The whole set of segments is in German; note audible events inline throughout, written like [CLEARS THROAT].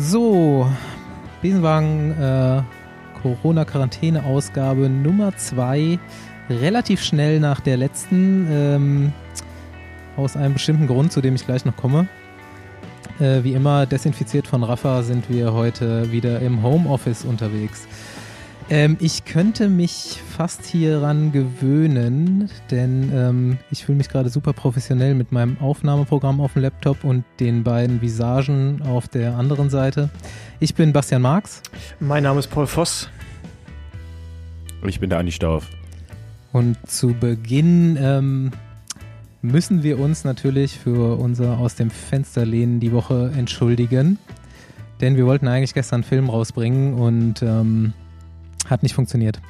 So, Besenwagen äh, Corona-Quarantäne-Ausgabe Nummer 2. Relativ schnell nach der letzten. Ähm, aus einem bestimmten Grund, zu dem ich gleich noch komme. Äh, wie immer, desinfiziert von Rafa sind wir heute wieder im Homeoffice unterwegs. Ähm, ich könnte mich fast hieran gewöhnen, denn ähm, ich fühle mich gerade super professionell mit meinem Aufnahmeprogramm auf dem Laptop und den beiden Visagen auf der anderen Seite. Ich bin Bastian Marx. Mein Name ist Paul Voss. Und ich bin der Andi Stauf. Und zu Beginn ähm, müssen wir uns natürlich für unser Aus dem Fenster lehnen die Woche entschuldigen. Denn wir wollten eigentlich gestern einen Film rausbringen und ähm, hat nicht funktioniert.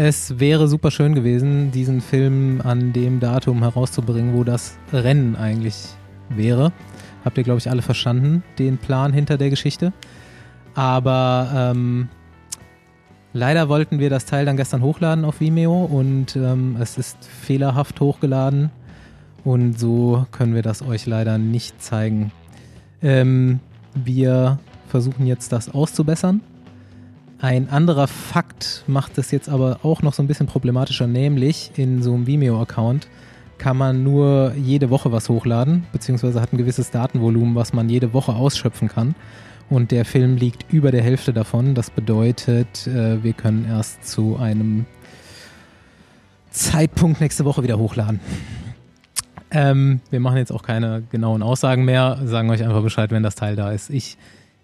Es wäre super schön gewesen, diesen Film an dem Datum herauszubringen, wo das Rennen eigentlich wäre. Habt ihr, glaube ich, alle verstanden, den Plan hinter der Geschichte. Aber ähm, leider wollten wir das Teil dann gestern hochladen auf Vimeo und ähm, es ist fehlerhaft hochgeladen. Und so können wir das euch leider nicht zeigen. Ähm, wir versuchen jetzt das auszubessern ein anderer Fakt macht es jetzt aber auch noch so ein bisschen problematischer, nämlich in so einem Vimeo-Account kann man nur jede Woche was hochladen, beziehungsweise hat ein gewisses Datenvolumen, was man jede Woche ausschöpfen kann. Und der Film liegt über der Hälfte davon. Das bedeutet, äh, wir können erst zu einem Zeitpunkt nächste Woche wieder hochladen. Ähm, wir machen jetzt auch keine genauen Aussagen mehr, sagen euch einfach Bescheid, wenn das Teil da ist. Ich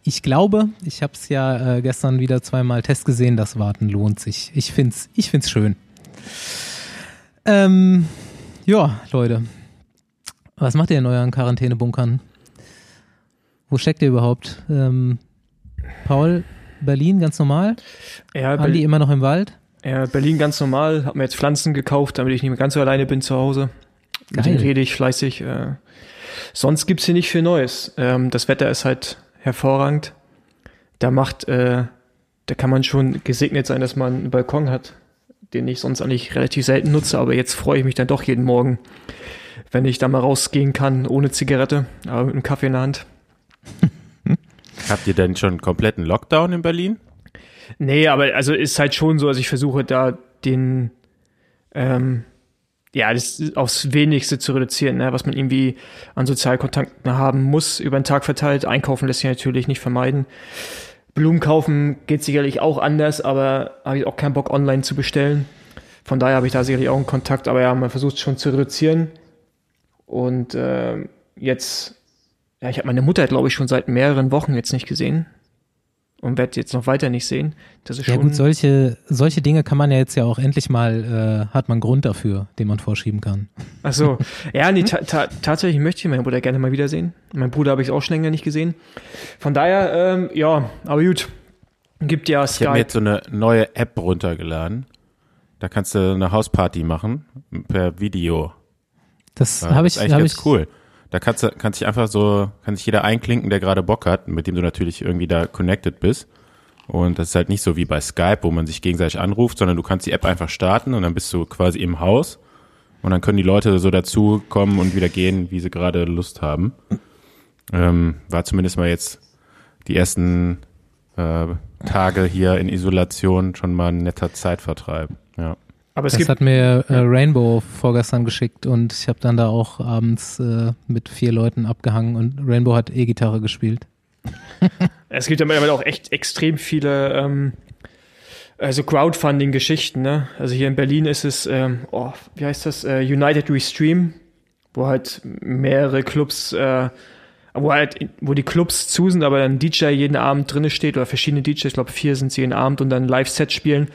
ich glaube, ich habe es ja äh, gestern wieder zweimal Test gesehen, das Warten lohnt sich. Ich find's, ich find's schön. Ähm, ja, Leute. Was macht ihr in euren Quarantänebunkern? Wo steckt ihr überhaupt? Ähm, Paul, Berlin ganz normal? Ja, Andi immer noch im Wald? Ja, Berlin ganz normal. Hab mir jetzt Pflanzen gekauft, damit ich nicht mehr ganz so alleine bin zu Hause. Geil. Mit denen rede ich fleißig. Äh, sonst gibt's hier nicht viel Neues. Ähm, das Wetter ist halt hervorragend. Da macht, äh, da kann man schon gesegnet sein, dass man einen Balkon hat, den ich sonst eigentlich relativ selten nutze, aber jetzt freue ich mich dann doch jeden Morgen, wenn ich da mal rausgehen kann, ohne Zigarette, aber mit einem Kaffee in der Hand. [LAUGHS] Habt ihr denn schon einen kompletten Lockdown in Berlin? Nee, aber also ist halt schon so, also ich versuche da den, ähm, ja, das aufs Wenigste zu reduzieren, ne, was man irgendwie an Sozialkontakten haben muss, über den Tag verteilt. Einkaufen lässt sich natürlich nicht vermeiden. Blumen kaufen geht sicherlich auch anders, aber habe ich auch keinen Bock, online zu bestellen. Von daher habe ich da sicherlich auch einen Kontakt, aber ja, man versucht schon zu reduzieren. Und äh, jetzt, ja, ich habe meine Mutter, glaube ich, schon seit mehreren Wochen jetzt nicht gesehen und werde jetzt noch weiter nicht sehen. Das ist ja schon gut, solche, solche Dinge kann man ja jetzt ja auch endlich mal, äh, hat man Grund dafür, den man vorschieben kann. Ach so. [LAUGHS] Ja, nee, ta ta tatsächlich möchte ich meinen Bruder gerne mal wiedersehen. Mein Bruder habe ich auch schon länger nicht gesehen. Von daher, ähm, ja, aber gut. Gibt ja Skype. Ich habe mir jetzt so eine neue App runtergeladen. Da kannst du eine Hausparty machen per Video. Das ja, habe ich. Das ist eigentlich ganz ich, cool. Da kannst du, kannst dich einfach so, kann sich jeder einklinken, der gerade Bock hat, mit dem du natürlich irgendwie da connected bist. Und das ist halt nicht so wie bei Skype, wo man sich gegenseitig anruft, sondern du kannst die App einfach starten und dann bist du quasi im Haus. Und dann können die Leute so dazu kommen und wieder gehen, wie sie gerade Lust haben. Ähm, war zumindest mal jetzt die ersten äh, Tage hier in Isolation schon mal ein netter Zeitvertreib. Ja. Aber es das hat mir äh, Rainbow vorgestern geschickt und ich habe dann da auch abends äh, mit vier Leuten abgehangen und Rainbow hat E-Gitarre gespielt. [LAUGHS] es gibt ja mittlerweile auch echt extrem viele ähm, also Crowdfunding-Geschichten. Ne? Also hier in Berlin ist es, ähm, oh, wie heißt das, äh, United We Stream, wo halt mehrere Clubs, äh, wo halt, wo die Clubs zu sind, aber ein DJ jeden Abend drinne steht oder verschiedene DJs, ich glaube vier sind sie jeden Abend und dann Live-Set spielen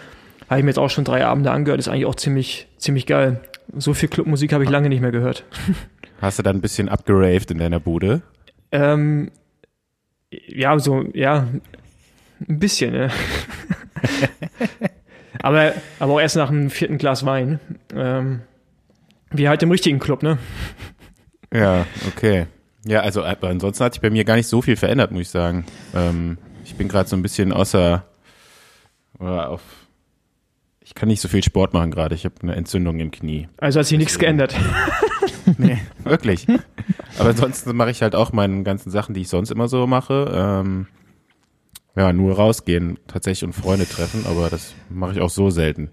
habe ich mir jetzt auch schon drei Abende angehört, ist eigentlich auch ziemlich, ziemlich geil. So viel Clubmusik habe ich lange nicht mehr gehört. [LAUGHS] Hast du dann ein bisschen abgeraved in deiner Bude? Ähm, ja, so, ja, ein bisschen, ja. [LAUGHS] aber, aber auch erst nach einem vierten Glas Wein. Ähm, wie halt im richtigen Club, ne? Ja, okay. Ja, also ansonsten hat sich bei mir gar nicht so viel verändert, muss ich sagen. Ähm, ich bin gerade so ein bisschen außer oder auf ich kann nicht so viel Sport machen gerade. Ich habe eine Entzündung im Knie. Also hat sich nichts geändert. [LAUGHS] nee, wirklich. Aber ansonsten mache ich halt auch meine ganzen Sachen, die ich sonst immer so mache. Ähm, Ja, nur rausgehen tatsächlich und Freunde treffen, aber das mache ich auch so selten.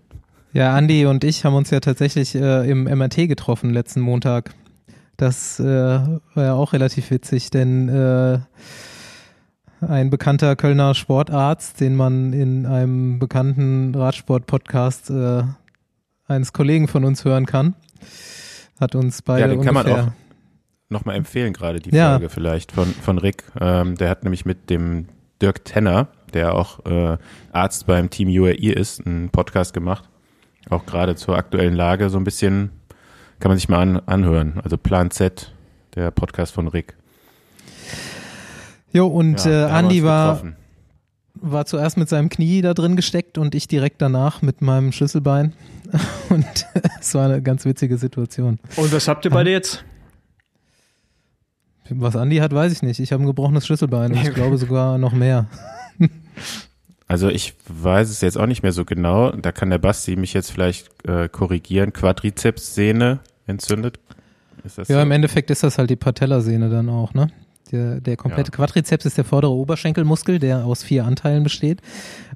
Ja, Andi und ich haben uns ja tatsächlich äh, im MRT getroffen letzten Montag. Das äh, war ja auch relativ witzig, denn äh, ein bekannter Kölner Sportarzt, den man in einem bekannten Radsport-Podcast äh, eines Kollegen von uns hören kann, hat uns beide Ja, den kann man auch nochmal empfehlen, gerade die Ja. Folge vielleicht von, von Rick. Ähm, der hat nämlich mit dem Dirk Tenner, der auch äh, Arzt beim Team UAE ist, einen Podcast gemacht. Auch gerade zur aktuellen Lage so ein bisschen kann man sich mal an, anhören. Also Plan Z, der Podcast von Rick. Jo, und Ja, äh, Andi war, getroffen. war zuerst mit seinem Knie da drin gesteckt und ich direkt danach mit meinem Schlüsselbein. [LAUGHS] Und es war eine ganz witzige Situation. Und was habt ihr beide jetzt? Was Andi hat, weiß ich nicht. Ich habe ein gebrochenes Schlüsselbein und ich [LAUGHS] glaube sogar noch mehr. [LAUGHS] Also ich weiß es jetzt auch nicht mehr so genau. Da kann der Basti mich jetzt vielleicht äh, korrigieren. Quadrizepssehne entzündet. Ist das Ja, so? im Endeffekt ist das halt die Patellasehne dann auch, ne? Der, der komplette Ja. Quadrizeps ist der vordere Oberschenkelmuskel, der aus vier Anteilen besteht.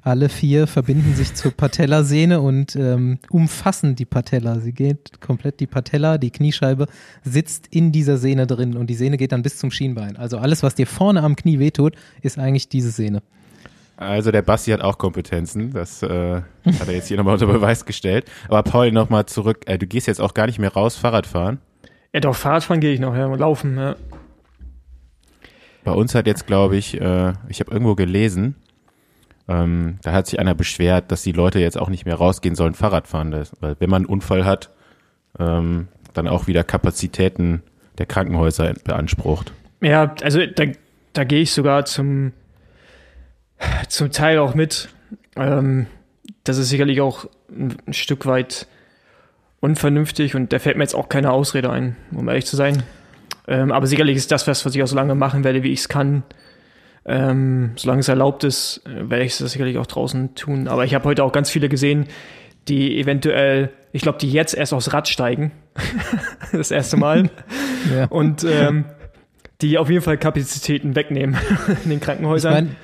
Alle vier verbinden sich zur Patellasehne und ähm, umfassen die Patella. Sie geht komplett die Patella, die Kniescheibe sitzt in dieser Sehne drin und die Sehne geht dann bis zum Schienbein. Also alles, was dir vorne am Knie wehtut, ist eigentlich diese Sehne. Also der Basti hat auch Kompetenzen. Das äh, hat er jetzt hier nochmal unter Beweis gestellt. Aber Paul, nochmal zurück. Äh, du gehst jetzt auch gar nicht mehr raus Fahrrad fahren. Ja, doch, Fahrradfahren gehe ich noch, ja, laufen, ja. Bei uns hat jetzt, glaube ich, äh, ich habe irgendwo gelesen, ähm, da hat sich einer beschwert, dass die Leute jetzt auch nicht mehr rausgehen sollen, Fahrrad fahren. Das, weil wenn man einen Unfall hat, ähm, dann auch wieder Kapazitäten der Krankenhäuser beansprucht. Ja, also da, da gehe ich sogar zum, zum Teil auch mit. Ähm, das ist sicherlich auch ein, ein Stück weit unvernünftig und da fällt mir jetzt auch keine Ausrede ein, um ehrlich zu sein. Ähm, aber sicherlich ist das was, was ich auch so lange machen werde, wie ich es kann. Ähm, solange es erlaubt ist, äh, werde ich es sicherlich auch draußen tun. Aber ich habe heute auch ganz viele gesehen, die eventuell, ich glaube, die jetzt erst aufs Rad steigen. [LAUGHS] das erste Mal. [LAUGHS] Ja. Und ähm, die auf jeden Fall Kapazitäten wegnehmen [LAUGHS] in den Krankenhäusern.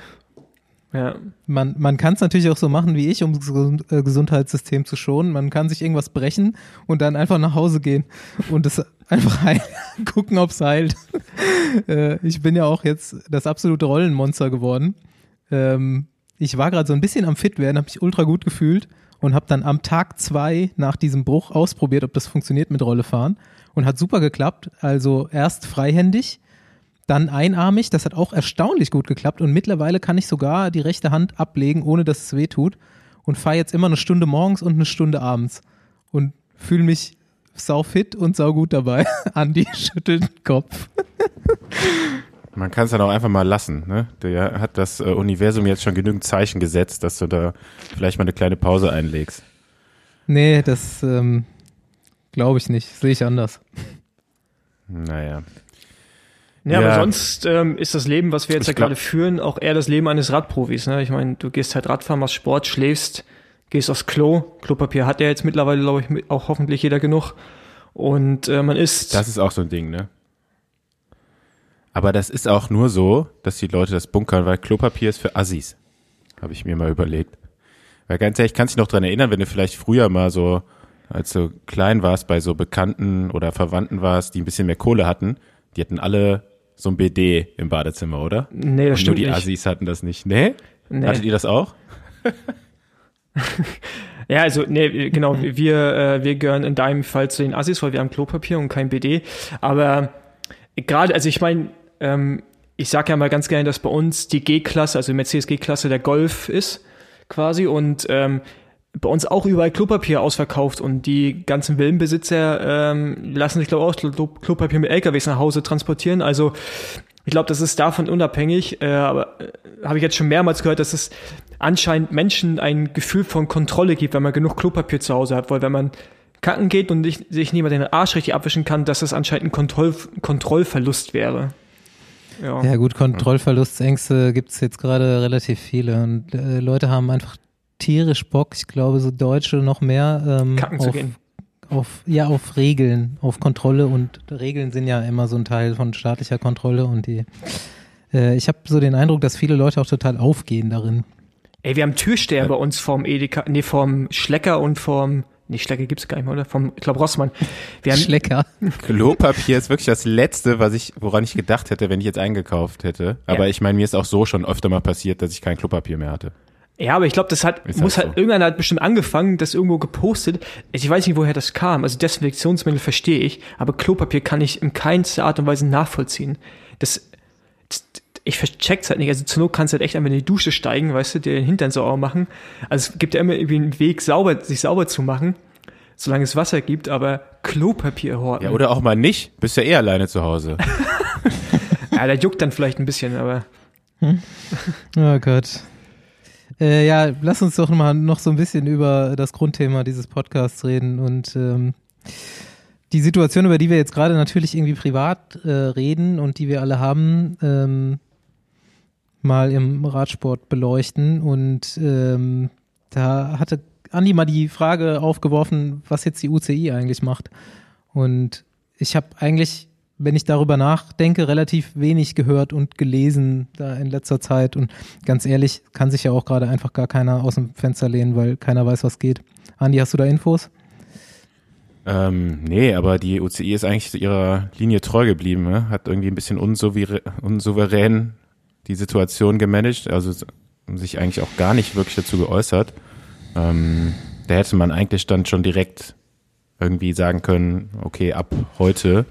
ja. man, man kann es natürlich auch so machen wie ich, um das äh, Gesundheitssystem zu schonen. Man kann sich irgendwas brechen und dann einfach nach Hause gehen und es einfach heil, [LAUGHS] gucken, ob es heilt. [LAUGHS] äh, ich bin ja auch jetzt das absolute Rollenmonster geworden. Ähm, ich war gerade so ein bisschen am fit werden, habe mich ultra gut gefühlt und habe dann am Tag zwei nach diesem Bruch ausprobiert, ob das funktioniert mit Rolle fahren und hat super geklappt. Also erst freihändig, dann einarmig, das hat auch erstaunlich gut geklappt und mittlerweile kann ich sogar die rechte Hand ablegen, ohne dass es weh tut und fahre jetzt immer eine Stunde morgens und eine Stunde abends und fühle mich sau fit und sau gut dabei. [LAUGHS] Andi schüttelt den Kopf. Man kann es dann auch einfach mal lassen. Ne? Der hat das äh, Universum jetzt schon genügend Zeichen gesetzt, dass du da vielleicht mal eine kleine Pause einlegst. Nee, das ähm, glaube ich nicht. Sehe ich anders. Naja. Ja, Ja. aber sonst ähm, ist das Leben, was wir jetzt ja gerade führen, auch eher das Leben eines Radprofis. Ne? Ich meine, du gehst halt Radfahren, machst Sport, schläfst, gehst aufs Klo. Klopapier hat ja jetzt mittlerweile, glaube ich, auch hoffentlich jeder genug. Und äh, man isst. Das ist auch so ein Ding, ne? Aber das ist auch nur so, dass die Leute das bunkern, weil Klopapier ist für Assis. Habe ich mir mal überlegt. Weil ganz ehrlich, kannst dich noch dran erinnern, wenn du vielleicht früher mal so, als du klein warst, bei so Bekannten oder Verwandten warst, die ein bisschen mehr Kohle hatten, die hatten alle so ein BD im Badezimmer, oder? nee, das Und nur stimmt die nicht. Assis hatten das nicht. Nee? Nee. Hattet ihr das auch? [LAUGHS] [LAUGHS] Ja, also, nee, genau, [CLEARS THROAT] wir, äh, wir gehören in deinem Fall zu den Assis, weil wir haben Klopapier und kein BD. Aber gerade, also ich meine, ähm, ich sage ja mal ganz gerne, dass bei uns die G-Klasse, also Mercedes G-Klasse der Golf ist, quasi, und ähm, bei uns auch überall Klopapier ausverkauft und die ganzen Villenbesitzer ähm, lassen sich, glaube ich, auch Klo- Klopapier mit LKWs nach Hause transportieren. Also ich glaube, das ist davon unabhängig, äh, aber äh, habe ich jetzt schon mehrmals gehört, dass es anscheinend Menschen ein Gefühl von Kontrolle gibt, wenn man genug Klopapier zu Hause hat, weil wenn man kacken geht und nicht, sich niemand den Arsch richtig abwischen kann, dass das anscheinend ein Kontroll, Kontrollverlust wäre. Ja. Ja gut, Kontrollverlustängste gibt es jetzt gerade relativ viele und äh, Leute haben einfach tierisch Bock, ich glaube so Deutsche noch mehr ähm, Kacken zu auf, gehen. Auf ja auf Regeln, auf Kontrolle und Regeln sind ja immer so ein Teil von staatlicher Kontrolle und die äh, ich habe so den Eindruck, dass viele Leute auch total aufgehen darin. Ey, wir haben Türsteher ja. bei uns vorm Edeka, nee, vorm Schlecker und vorm Nee, Schlecker gibt's gar nicht mehr, oder? Vom, ich glaube, Rossmann. Wir haben Schlecker. Klopapier ist wirklich das Letzte, was ich, woran ich gedacht hätte, wenn ich jetzt eingekauft hätte. Aber ja. ich meine, mir ist auch so schon öfter mal passiert, dass ich kein Klopapier mehr hatte. Ja, aber ich glaube, das hat, ist muss halt, so. irgendeiner hat bestimmt angefangen, das irgendwo gepostet. Ich weiß nicht, woher das kam. Also Desinfektionsmittel verstehe ich, aber Klopapier kann ich in keinster Art und Weise nachvollziehen. Das, das ich check's halt nicht. Also zur Not kannst du halt echt einfach in die Dusche steigen, weißt du, dir den Hintern sauber machen. Also es gibt ja immer irgendwie einen Weg, sauber, sich sauber zu machen, solange es Wasser gibt, aber Klopapier horten. Ja, oder auch mal nicht. Bist ja eh alleine zu Hause. [LAUGHS] ja, der juckt dann vielleicht ein bisschen, aber. Hm? Oh Gott. Äh, ja, lass uns doch mal noch so ein bisschen über das Grundthema dieses Podcasts reden und ähm, die Situation, über die wir jetzt gerade natürlich irgendwie privat äh, reden und die wir alle haben, ähm, mal im Radsport beleuchten. Und ähm, da hatte Andi mal die Frage aufgeworfen, was jetzt die UCI eigentlich macht. Und ich habe eigentlich wenn ich darüber nachdenke, relativ wenig gehört und gelesen da in letzter Zeit. Und ganz ehrlich, kann sich ja auch gerade einfach gar keiner aus dem Fenster lehnen, weil keiner weiß, was geht. Andi, hast du da Infos? Ähm, nee, aber die UCI ist eigentlich ihrer Linie treu geblieben, ne? hat irgendwie ein bisschen unsouverän die Situation gemanagt, also sich eigentlich auch gar nicht wirklich dazu geäußert. Ähm, da hätte man eigentlich dann schon direkt irgendwie sagen können, okay, ab heute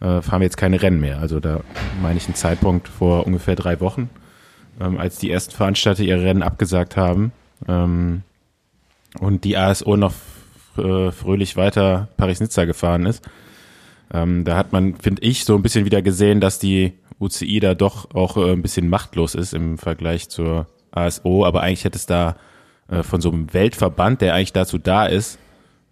äh, fahren wir jetzt keine Rennen mehr. Also da meine ich einen Zeitpunkt vor ungefähr drei Wochen, ähm, als die ersten Veranstalter ihre Rennen abgesagt haben ähm, und die ASO noch äh, fröhlich weiter Paris-Nizza gefahren ist. Ähm, da hat man, finde ich, so ein bisschen wieder gesehen, dass die UCI da doch auch äh, ein bisschen machtlos ist im Vergleich zur ASO, aber eigentlich hätte es da äh, von so einem Weltverband, der eigentlich dazu da ist,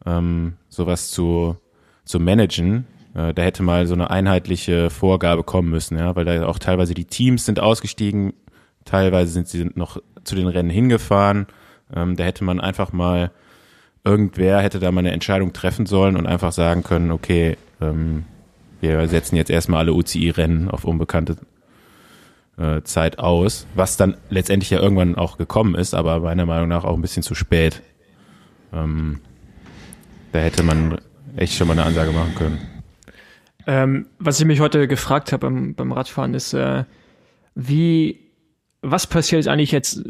ähm, sowas zu, zu managen, da hätte mal so eine einheitliche Vorgabe kommen müssen, ja, weil da auch teilweise die Teams sind ausgestiegen, teilweise sind sie noch zu den Rennen hingefahren. Ähm, da hätte man einfach mal, irgendwer hätte da mal eine Entscheidung treffen sollen und einfach sagen können, okay, ähm, wir setzen jetzt erstmal alle UCI-Rennen auf unbekannte äh, Zeit aus, was dann letztendlich ja irgendwann auch gekommen ist, aber meiner Meinung nach auch ein bisschen zu spät. Ähm, da hätte man echt schon mal eine Ansage machen können. Ähm, was ich mich heute gefragt habe beim, beim Radfahren ist, äh, wie, was passiert eigentlich jetzt,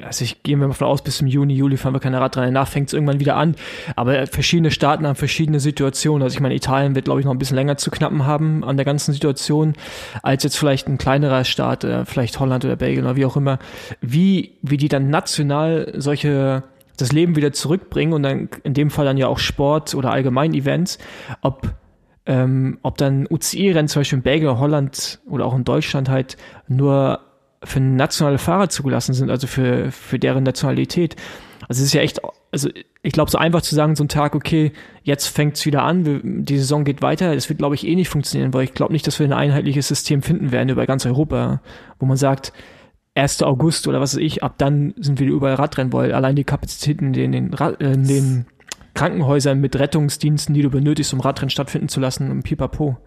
also ich gehe mir mal von aus, bis zum Juni, Juli fahren wir keine Radrennen, danach fängt es irgendwann wieder an, aber verschiedene Staaten haben verschiedene Situationen, also ich meine, Italien wird, glaube ich, noch ein bisschen länger zu knappen haben an der ganzen Situation, als jetzt vielleicht ein kleinerer Staat, äh, vielleicht Holland oder Belgien oder wie auch immer, wie, wie die dann national solche das Leben wieder zurückbringen und dann in dem Fall dann ja auch Sport oder allgemein Events, ob ähm, ob dann UCI-Rennen zum Beispiel in Belgien, Holland oder auch in Deutschland halt nur für nationale Fahrer zugelassen sind, also für, für deren Nationalität. Also es ist ja echt, also ich glaube, so einfach zu sagen, so ein Tag, okay, jetzt fängt's wieder an, die Saison geht weiter, das wird, glaube ich, eh nicht funktionieren, weil ich glaube nicht, dass wir ein einheitliches System finden werden über ganz Europa, wo man sagt, 1. August oder was weiß ich, ab dann sind wir überall Radrennen, weil allein die Kapazitäten in den, in den Krankenhäusern mit Rettungsdiensten, die du benötigst, um Radrennen stattfinden zu lassen, im Pipapo.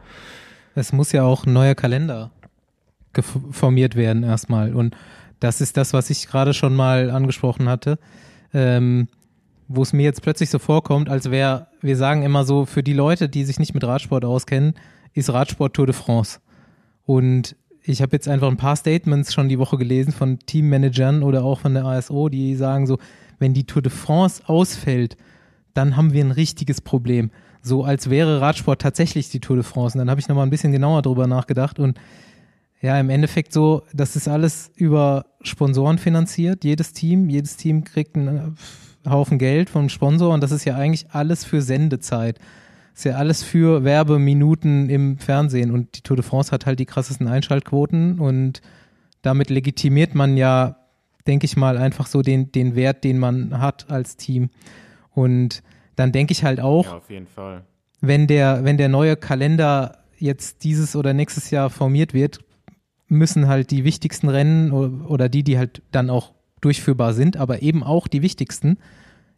Es muss ja auch ein neuer Kalender formiert werden erstmal. Und das ist das, was ich gerade schon mal angesprochen hatte, ähm, wo es mir jetzt plötzlich so vorkommt, als wäre, wir sagen immer so, für die Leute, die sich nicht mit Radsport auskennen, ist Radsport Tour de France. Und ich habe jetzt einfach ein paar Statements schon die Woche gelesen von Teammanagern oder auch von der ASO, die sagen so, wenn die Tour de France ausfällt, dann haben wir ein richtiges Problem. So als wäre Radsport tatsächlich die Tour de France. Und dann habe ich nochmal ein bisschen genauer drüber nachgedacht und ja, im Endeffekt so, das ist alles über Sponsoren finanziert. Jedes Team, jedes Team kriegt einen äh, Haufen Geld vom Sponsor und das ist ja eigentlich alles für Sendezeit. Das ist ja alles für Werbeminuten im Fernsehen und die Tour de France hat halt die krassesten Einschaltquoten und damit legitimiert man ja, denke ich mal, einfach so den, den Wert, den man hat als Team. Und dann denke ich halt auch, ja, auf jeden Fall. wenn der, wenn der neue Kalender jetzt dieses oder nächstes Jahr formiert wird, müssen halt die wichtigsten Rennen oder die, die halt dann auch durchführbar sind, aber eben auch die wichtigsten,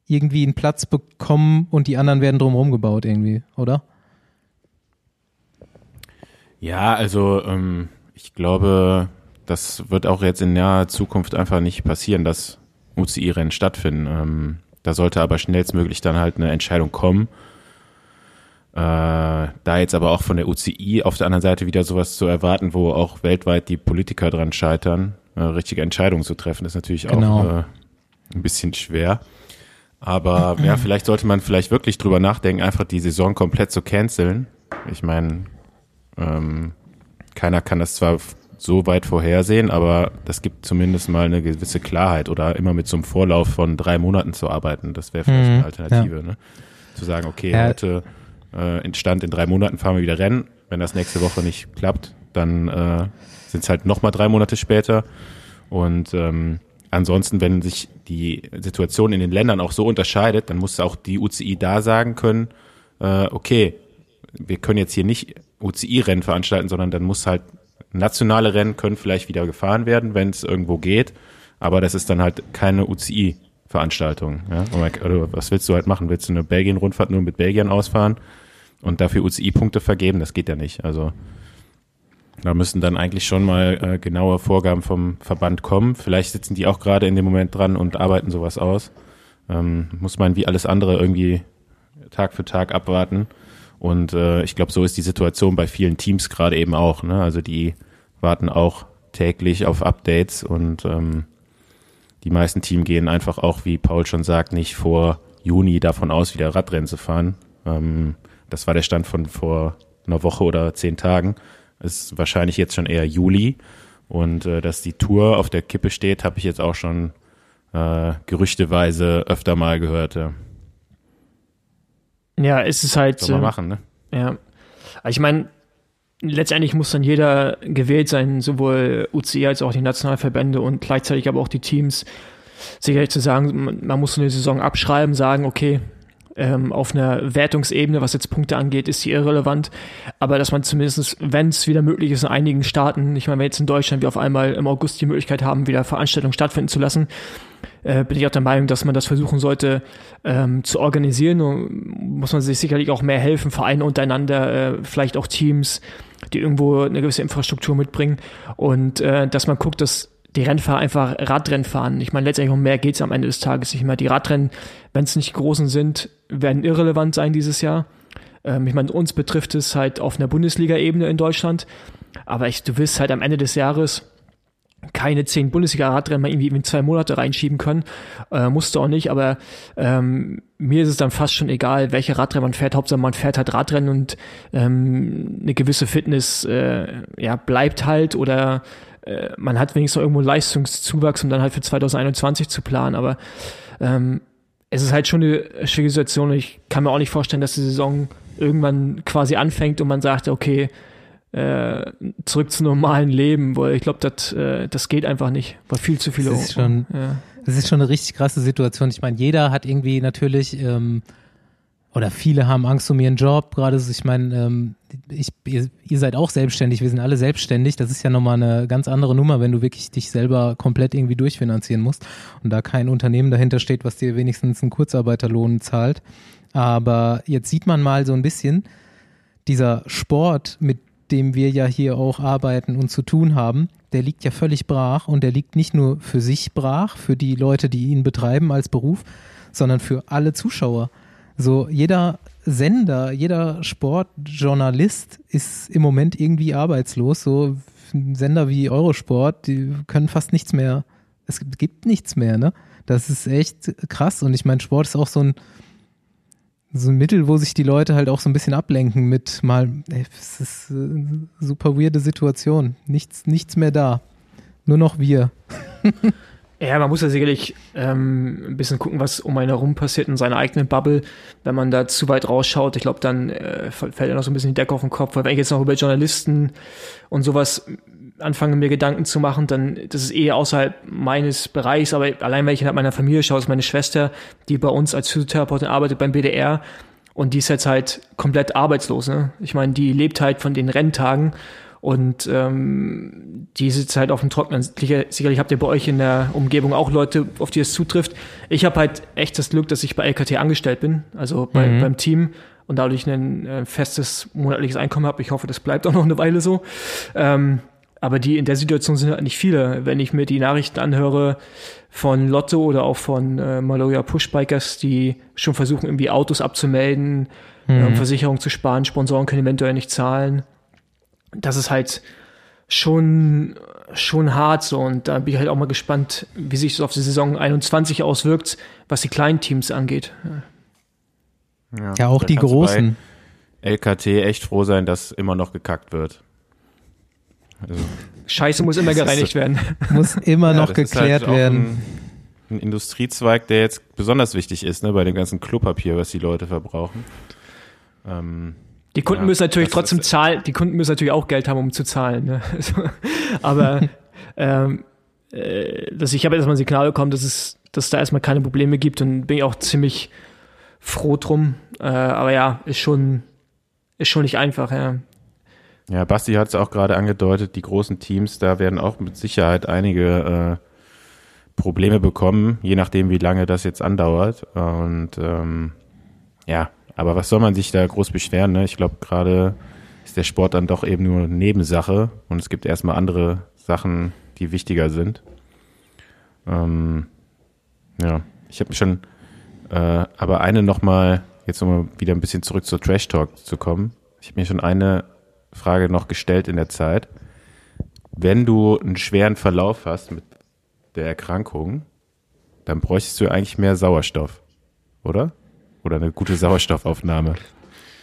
irgendwie einen Platz bekommen und die anderen werden drumherum gebaut irgendwie, oder? Ja, also ähm, ich glaube, das wird auch jetzt in naher Zukunft einfach nicht passieren, dass UCI-Rennen stattfinden. Ähm, da sollte aber schnellstmöglich dann halt eine Entscheidung kommen. Äh, da jetzt aber auch von der UCI auf der anderen Seite wieder sowas zu erwarten, wo auch weltweit die Politiker dran scheitern, äh, richtige Entscheidungen zu treffen, ist natürlich genau. auch äh, ein bisschen schwer. Aber ja, [CLEARS THROAT] vielleicht sollte man vielleicht wirklich drüber nachdenken, einfach die Saison komplett zu canceln. Ich meine, ähm, keiner kann das zwar so weit vorhersehen, aber das gibt zumindest mal eine gewisse Klarheit oder immer mit so einem Vorlauf von drei Monaten zu arbeiten. Das wäre vielleicht mhm, eine Alternative. Ja. Ne? Zu sagen, okay, ja. heute äh, entstand in drei Monaten fahren wir wieder Rennen. Wenn das nächste Woche nicht klappt, dann äh, sind es halt nochmal drei Monate später. Und ähm, ansonsten, wenn sich die Situation in den Ländern auch so unterscheidet, dann muss auch die UCI da sagen können, äh, okay, wir können jetzt hier nicht UCI-Rennen veranstalten, sondern dann muss halt nationale Rennen können vielleicht wieder gefahren werden, wenn es irgendwo geht, aber das ist dann halt keine UCI-Veranstaltung. Ja? Oder was willst du halt machen? Willst du eine Belgien-Rundfahrt nur mit Belgien ausfahren und dafür UCI-Punkte vergeben? Das geht ja nicht. Also da müssen dann eigentlich schon mal äh, genaue Vorgaben vom Verband kommen. Vielleicht sitzen die auch gerade in dem Moment dran und arbeiten sowas aus. Ähm, muss man wie alles andere irgendwie Tag für Tag abwarten. Und äh, ich glaube, so ist die Situation bei vielen Teams gerade eben auch. Ne? Also die warten auch täglich auf Updates und ähm, die meisten Teams gehen einfach auch, wie Paul schon sagt, nicht vor Juni davon aus, wieder Radrennen zu fahren. Ähm, das war der Stand von vor einer Woche oder zehn Tagen. Ist wahrscheinlich jetzt schon eher Juli. Und äh, dass die Tour auf der Kippe steht, habe ich jetzt auch schon äh, gerüchteweise öfter mal gehört. Ja. Ja, es ist halt. Soll man äh, machen, ne? Ja. Ich meine, letztendlich muss dann jeder gewählt sein, sowohl UCI als auch die Nationalverbände und gleichzeitig aber auch die Teams, sicherlich zu sagen, man muss eine Saison abschreiben, sagen, okay, ähm, auf einer Wertungsebene, was jetzt Punkte angeht, ist die irrelevant. Aber dass man zumindest, wenn es wieder möglich ist, in einigen Staaten, ich meine, wenn jetzt in Deutschland wir auf einmal im August die Möglichkeit haben, wieder Veranstaltungen stattfinden zu lassen, äh, bin ich auch der Meinung, dass man das versuchen sollte ähm, zu organisieren. Und muss man sich sicherlich auch mehr helfen, Vereine untereinander, äh, vielleicht auch Teams, die irgendwo eine gewisse Infrastruktur mitbringen. Und äh, dass man guckt, dass die Rennfahrer einfach Radrennen fahren. Ich meine, letztendlich um mehr geht es am Ende des Tages nicht mehr. Die Radrennen, wenn es nicht großen sind, werden irrelevant sein dieses Jahr. Ähm, ich meine, uns betrifft es halt auf einer Bundesliga-Ebene in Deutschland. Aber ich, du wirst halt am Ende des Jahres keine zehn Bundesliga-Radrennen mal irgendwie in zwei Monate reinschieben können. Äh, musste auch nicht, aber ähm, mir ist es dann fast schon egal, welche Radrennen man fährt. Hauptsache man fährt halt Radrennen und ähm, eine gewisse Fitness äh, ja, bleibt halt oder äh, man hat wenigstens irgendwo Leistungszuwachs, um dann halt für 2021 zu planen. Aber ähm, es ist halt schon eine schwierige Situation ich kann mir auch nicht vorstellen, dass die Saison irgendwann quasi anfängt und man sagt, okay, äh, zurück zum normalen Leben, weil ich glaube, das, äh, das geht einfach nicht, weil viel zu viele. Das ist schon, ja. das ist schon eine richtig krasse Situation. Ich meine, jeder hat irgendwie natürlich ähm, oder viele haben Angst um ihren Job. Gerade, ich meine, ähm, ich, ihr, ihr, seid auch selbstständig, wir sind alle selbstständig. Das ist ja nochmal eine ganz andere Nummer, wenn du wirklich dich selber komplett irgendwie durchfinanzieren musst und da kein Unternehmen dahinter steht, was dir wenigstens einen Kurzarbeiterlohn zahlt. Aber jetzt sieht man mal so ein bisschen, dieser Sport, mit dem wir ja hier auch arbeiten und zu tun haben, der liegt ja völlig brach und der liegt nicht nur für sich brach, für die Leute, die ihn betreiben als Beruf, sondern für alle Zuschauer. So jeder Sender, jeder Sportjournalist ist im Moment irgendwie arbeitslos. So Sender wie Eurosport, die können fast nichts mehr. Es gibt nichts mehr, ne? Das ist echt krass. Und ich meine, Sport ist auch so ein so ein Mittel, wo sich die Leute halt auch so ein bisschen ablenken mit mal, ey, es ist eine super weirde Situation. Nichts, nichts mehr da. Nur noch wir. [LAUGHS] ja, man muss ja sicherlich ähm, ein bisschen gucken, was um einen herum passiert in seiner eigenen Bubble. Wenn man da zu weit rausschaut, ich glaube, dann äh, fällt ja noch so ein bisschen die Decke auf den Kopf. Weil wenn ich jetzt noch über Journalisten und sowas anfange, mir Gedanken zu machen, dann das ist eh außerhalb meines Bereichs, aber allein wenn ich in meiner Familie schaue, ist meine Schwester, die bei uns als Physiotherapeutin arbeitet beim BDR und die ist jetzt halt komplett arbeitslos. Ne? Ich meine, die lebt halt von den Renntagen und ähm, die sitzt halt auf dem Trocknen. Sicherlich habt ihr bei euch in der Umgebung auch Leute, auf die es zutrifft. Ich habe halt echt das Glück, dass ich bei LKT angestellt bin, also bei, mhm. beim Team und dadurch ein äh, festes monatliches Einkommen habe. Ich hoffe, das bleibt auch noch eine Weile so. Ähm, aber die in der Situation sind halt nicht viele. Wenn ich mir die Nachrichten anhöre von Lotto oder auch von äh, Maloya Pushbikers, die schon versuchen, irgendwie Autos abzumelden, mhm. um Versicherung zu sparen, Sponsoren können eventuell nicht zahlen. Das ist halt schon, schon hart so. Und da bin ich halt auch mal gespannt, wie sich das auf die Saison 21 auswirkt, was die kleinen Teams angeht. Ja, ja auch die großen. LKT echt froh sein, dass immer noch gekackt wird. Also, Scheiße muss immer gereinigt werden. [LAUGHS] Muss immer noch ja, geklärt halt werden. Ein, ein, Industriezweig, der jetzt besonders wichtig ist, ne, bei dem ganzen Klopapier, was die Leute verbrauchen. Ähm, die Kunden ja, müssen natürlich trotzdem zahlen, die Kunden müssen natürlich auch Geld haben, um zu zahlen. Ne? [LAUGHS] Aber [LAUGHS] ähm, äh, dass ich habe erstmal ein Signal bekommen, dass es, dass da erstmal keine Probleme gibt und bin ich auch ziemlich froh drum. Äh, aber ja, ist schon, ist schon nicht einfach, ja. Ja, Basti hat es auch gerade angedeutet, die großen Teams, da werden auch mit Sicherheit einige äh, Probleme bekommen, je nachdem, wie lange das jetzt andauert. Und ähm, ja, aber was soll man sich da groß beschweren? Ne? Ich glaube, gerade ist der Sport dann doch eben nur Nebensache und es gibt erstmal andere Sachen, die wichtiger sind. Ähm, ja, ich habe schon, äh, aber eine nochmal, jetzt nochmal wieder ein bisschen zurück zur Trash Talk zu kommen. Ich habe mir schon eine Frage noch gestellt in der Zeit. Wenn du einen schweren Verlauf hast mit der Erkrankung, dann bräuchtest du eigentlich mehr Sauerstoff, oder? Oder eine gute Sauerstoffaufnahme.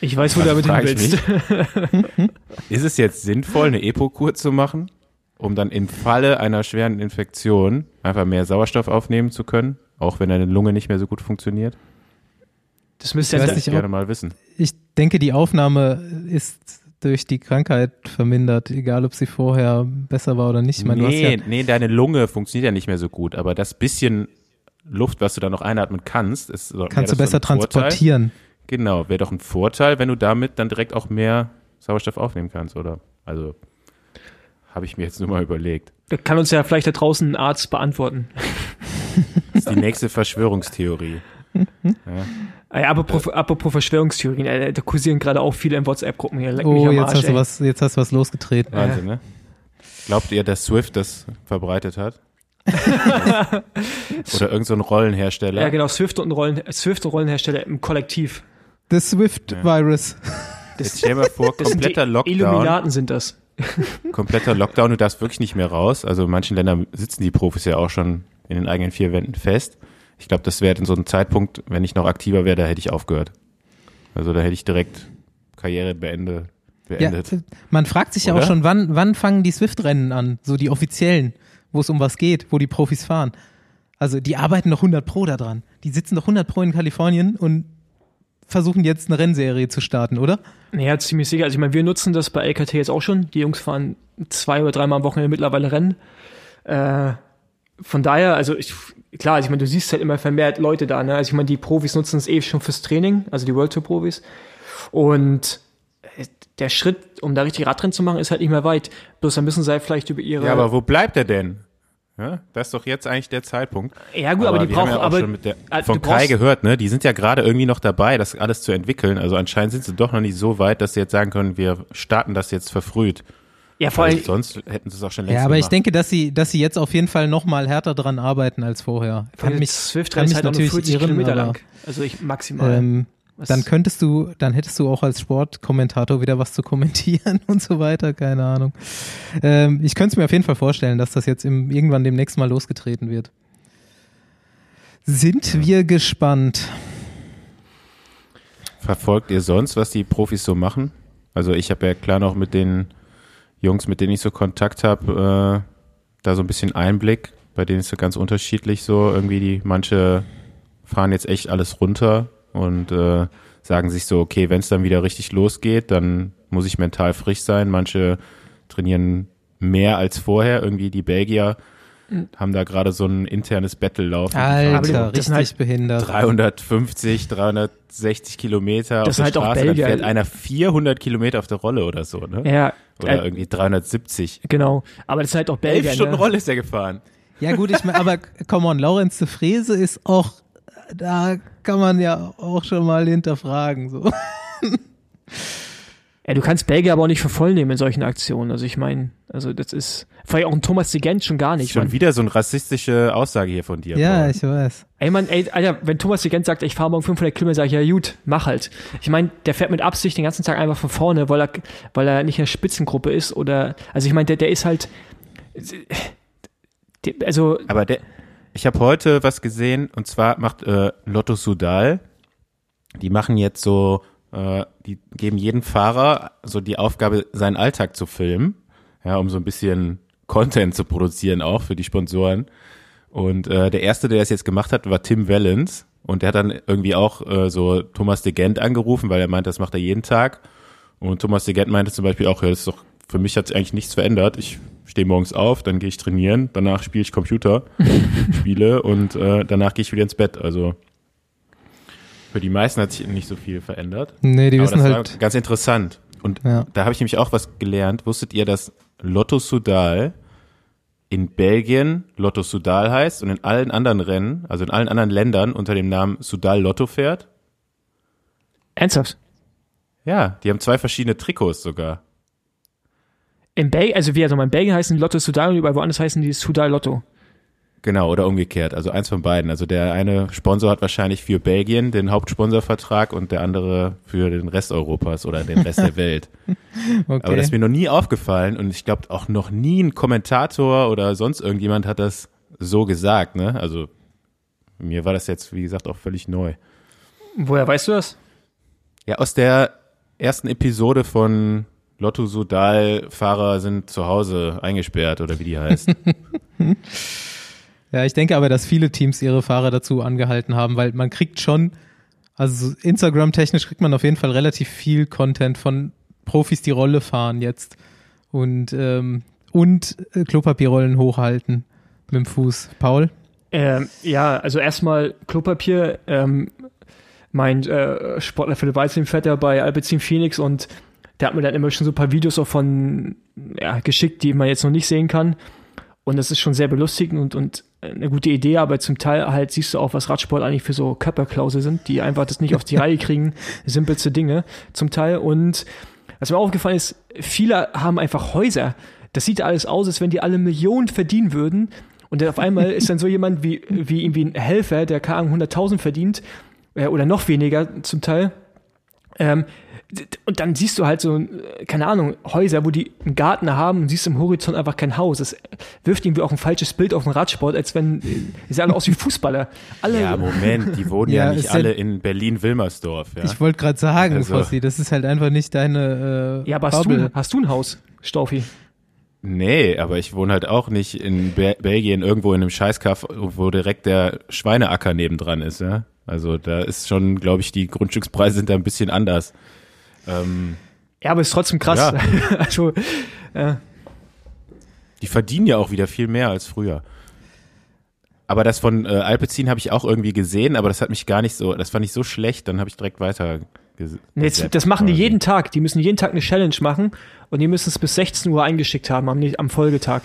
Ich weiß, wo du damit hin willst. [LAUGHS] ist es jetzt sinnvoll, eine Epo-Kur zu machen, um dann im Falle einer schweren Infektion einfach mehr Sauerstoff aufnehmen zu können, auch wenn deine Lunge nicht mehr so gut funktioniert? Das müsste ich nicht gerne mal wissen. Ich denke, die Aufnahme ist durch die Krankheit vermindert, egal ob sie vorher besser war oder nicht. Ich meine, nee, ja nee, deine Lunge funktioniert ja nicht mehr so gut, aber das bisschen Luft, was du da noch einatmen kannst, ist kannst du besser transportieren. Genau, wäre doch ein Vorteil, wenn du damit dann direkt auch mehr Sauerstoff aufnehmen kannst, oder? Also habe ich mir jetzt nur mal überlegt. Da kann uns ja vielleicht da draußen ein Arzt beantworten. Das ist die nächste Verschwörungstheorie. [LAUGHS] ja. Ja apropos, apropos Verschwörungstheorien, äh, da kursieren gerade auch viele in WhatsApp-Gruppen hier. Leck oh, jetzt, Arsch, hast du was, jetzt hast du was losgetreten. Wahnsinn, ne? Glaubt ihr, dass Swift das verbreitet hat? [LAUGHS] Oder irgendein so Rollenhersteller. Ja, genau, Swift und, Rollen, Swift und Rollenhersteller im Kollektiv. The Swift-Virus. Das, stell dir vor, kompletter Lockdown. Illuminaten sind das. kompletter Lockdown, du darfst wirklich nicht mehr raus. Also in manchen Ländern sitzen die Profis ja auch schon in den eigenen vier Wänden fest. Ich glaube, das wäre in so einem Zeitpunkt, wenn ich noch aktiver wäre, da hätte ich aufgehört. Also da hätte ich direkt Karriere beende, beendet. Ja, man fragt sich ja auch schon, wann, wann fangen die Swift-Rennen an? So die offiziellen wo es um was geht, wo die Profis fahren. Also die arbeiten noch 100 Pro da dran. Die sitzen noch 100 Pro in Kalifornien und versuchen jetzt eine Rennserie zu starten, oder? Ja, ziemlich sicher. Also ich meine, wir nutzen das bei LKT jetzt auch schon. Die Jungs fahren zwei oder dreimal am Wochenende mittlerweile Rennen. Äh, von daher, also ich, klar, also ich meine, du siehst halt immer vermehrt Leute da. Ne? Also ich meine, die Profis nutzen es eh schon fürs Training, also die World Tour Profis. Und der Schritt, um da richtig Radrennen zu machen, ist halt nicht mehr weit. Bloß dann müssen sie halt vielleicht über ihre. Ja, aber wo bleibt er denn? Ja, das ist doch jetzt eigentlich der Zeitpunkt. Ja, gut, aber, aber die brauchen, ja aber schon mit der, äh, von Kai gehört, ne? Die sind ja gerade irgendwie noch dabei, das alles zu entwickeln. Also anscheinend sind sie doch noch nicht so weit, dass sie jetzt sagen können, wir starten das jetzt verfrüht. Ja, vor allem. Sonst hätten sie es auch schon längst Ja, aber gemacht. ich denke, dass sie, dass sie jetzt auf jeden Fall noch mal härter dran arbeiten als vorher. Kann mich, Swift kann mich halt natürlich 40 irren, Kilometer lang. Also ich maximal. Ähm? Dann könntest du, dann hättest du auch als Sportkommentator wieder was zu kommentieren [LAUGHS] und so weiter, keine Ahnung. Ähm, ich könnte es mir auf jeden Fall vorstellen, dass das jetzt im, irgendwann demnächst mal losgetreten wird. Sind wir gespannt. Verfolgt ihr sonst, was die Profis so machen? Also ich habe ja klar noch mit den Jungs, mit denen ich so Kontakt habe, äh, da so ein bisschen Einblick. Bei denen ist es ganz unterschiedlich so. Irgendwie die manche fahren jetzt echt alles runter und äh, sagen sich so, okay, wenn es dann wieder richtig losgeht, dann muss ich mental frisch sein. Manche trainieren mehr als vorher. Irgendwie die Belgier. Haben da gerade so ein internes Battle laufen. Alter, richtig halt behindert. 350, 360 Kilometer das auf der halt Straße, auch Belgier. dann fährt einer 400 Kilometer auf der Rolle oder so, ne? Ja. Oder äh, irgendwie 370. Genau, aber das ist halt auch Belgier. Elf Stunden ne? Rolle ist er gefahren. Ja gut, ich meine, aber [LAUGHS] come on, Laurenz de Frese ist auch da kann man ja auch schon mal hinterfragen. So. [LAUGHS] Ja, du kannst Belgier aber auch nicht für voll nehmen in solchen Aktionen. Also ich meine, also das ist vielleicht auch ein Thomas de Gent schon gar nicht. Schon Mann. wieder so eine rassistische Aussage hier von dir. Ja, Paul. ich weiß. Ey, Mann, ey, Alter, wenn Thomas de Gent sagt, ich fahre morgen 500 Kilometer, sag ich, ja gut, mach halt. Ich meine, der fährt mit Absicht den ganzen Tag einfach von vorne, weil er, weil er nicht in der Spitzengruppe ist oder, also ich meine, der, der ist halt, also, Aber der, ich habe heute was gesehen und zwar macht äh, Lotto Sudal, die machen jetzt so, äh, die geben jedem Fahrer so die Aufgabe, seinen Alltag zu filmen, ja, um so ein bisschen Content zu produzieren auch für die Sponsoren. Und äh, der erste, der das jetzt gemacht hat, war Tim Wellens. Und der hat dann irgendwie auch äh, so Thomas de Gent angerufen, weil er meint, das macht er jeden Tag. Und Thomas de Gent meinte zum Beispiel auch, ja, das ist doch, für mich hat sich eigentlich nichts verändert. Ich stehe morgens auf, dann gehe ich trainieren, danach spiele ich Computer, [LAUGHS] spiele und äh, danach gehe ich wieder ins Bett. Also für die meisten hat sich nicht so viel verändert. Nee, die Aber wissen das halt. war ganz interessant. Und Ja. da habe ich nämlich auch was gelernt. Wusstet ihr, dass Lotto Sudal in Belgien Lotto Sudal heißt und in allen anderen Rennen, also in allen anderen Ländern unter dem Namen Sudal Lotto fährt? ernsthaft. Ja, die haben zwei verschiedene Trikots sogar. In Belgien, also wie, also in Belgien heißen die Lotto Sudal und überall woanders heißen die Sudal Lotto. Genau, oder umgekehrt. Also eins von beiden. Also der eine Sponsor hat wahrscheinlich für Belgien den Hauptsponsorvertrag und der andere für den Rest Europas oder den Rest der [LAUGHS] Welt. Okay. Aber das ist mir noch nie aufgefallen und ich glaube auch noch nie ein Kommentator oder sonst irgendjemand hat das so gesagt, ne? Also mir war das jetzt, wie gesagt, auch völlig neu. Woher weißt du das? Ja, aus der ersten Episode von Lotto Sudal Fahrer sind zu Hause eingesperrt oder wie die heißt. [LAUGHS] Ja, ich denke aber, dass viele Teams ihre Fahrer dazu angehalten haben, weil man kriegt schon, also Instagram-technisch kriegt man auf jeden Fall relativ viel Content von Profis, die Rolle fahren jetzt und, ähm, und äh, Klopapierrollen hochhalten mit dem Fuß. Paul? Ähm, ja, also erstmal Klopapier. Ähm, mein äh, Sportler Philipp Weizen fährt ja bei Alpecin Phoenix und der hat mir dann immer schon so ein paar Videos auch von ja, geschickt, die man jetzt noch nicht sehen kann. Und das ist schon sehr belustigend und, und eine gute Idee, aber zum Teil halt siehst du auch, was Radsport eigentlich für so Körperklausel sind, die einfach das nicht auf die Reihe kriegen. [LAUGHS] Simpelste Dinge zum Teil. Und was mir aufgefallen ist, viele haben einfach Häuser. Das sieht alles aus, als wenn die alle Millionen verdienen würden. Und dann auf einmal ist dann so jemand wie, wie irgendwie ein Helfer, der Ahnung 100.000 verdient, äh, oder noch weniger zum Teil. Ähm, und dann siehst du halt so, keine Ahnung, Häuser, wo die einen Garten haben und siehst im Horizont einfach kein Haus. Das wirft irgendwie auch ein falsches Bild auf den Radsport, als wenn, die sehen alle aus wie Fußballer. Alle, ja, Moment, die wohnen ja, Ja, nicht ist ja- alle in Berlin-Wilmersdorf. Ja? Ich wollte gerade sagen, Also- Fossi, das ist halt einfach nicht deine äh, ja, aber hast du, hast du ein Haus, Staufi? Nee, aber ich wohne halt auch nicht in Be Belgien irgendwo in einem Scheißkaff, wo direkt der Schweineacker nebendran ist, ja. Also da ist schon, glaube ich, die Grundstückspreise sind da ein bisschen anders. Ähm, Ja, aber ist trotzdem krass. Ja. [LAUGHS] also, die verdienen ja auch wieder viel mehr als früher. Aber das von äh, Alpecin habe ich auch irgendwie gesehen, aber das hat mich gar nicht so, das fand ich so schlecht, dann habe ich direkt weiter ges- Nee, Jetzt, das machen die jeden Tag. Die müssen jeden Tag eine Challenge machen und die müssen es bis 16 Uhr eingeschickt haben am, am Folgetag.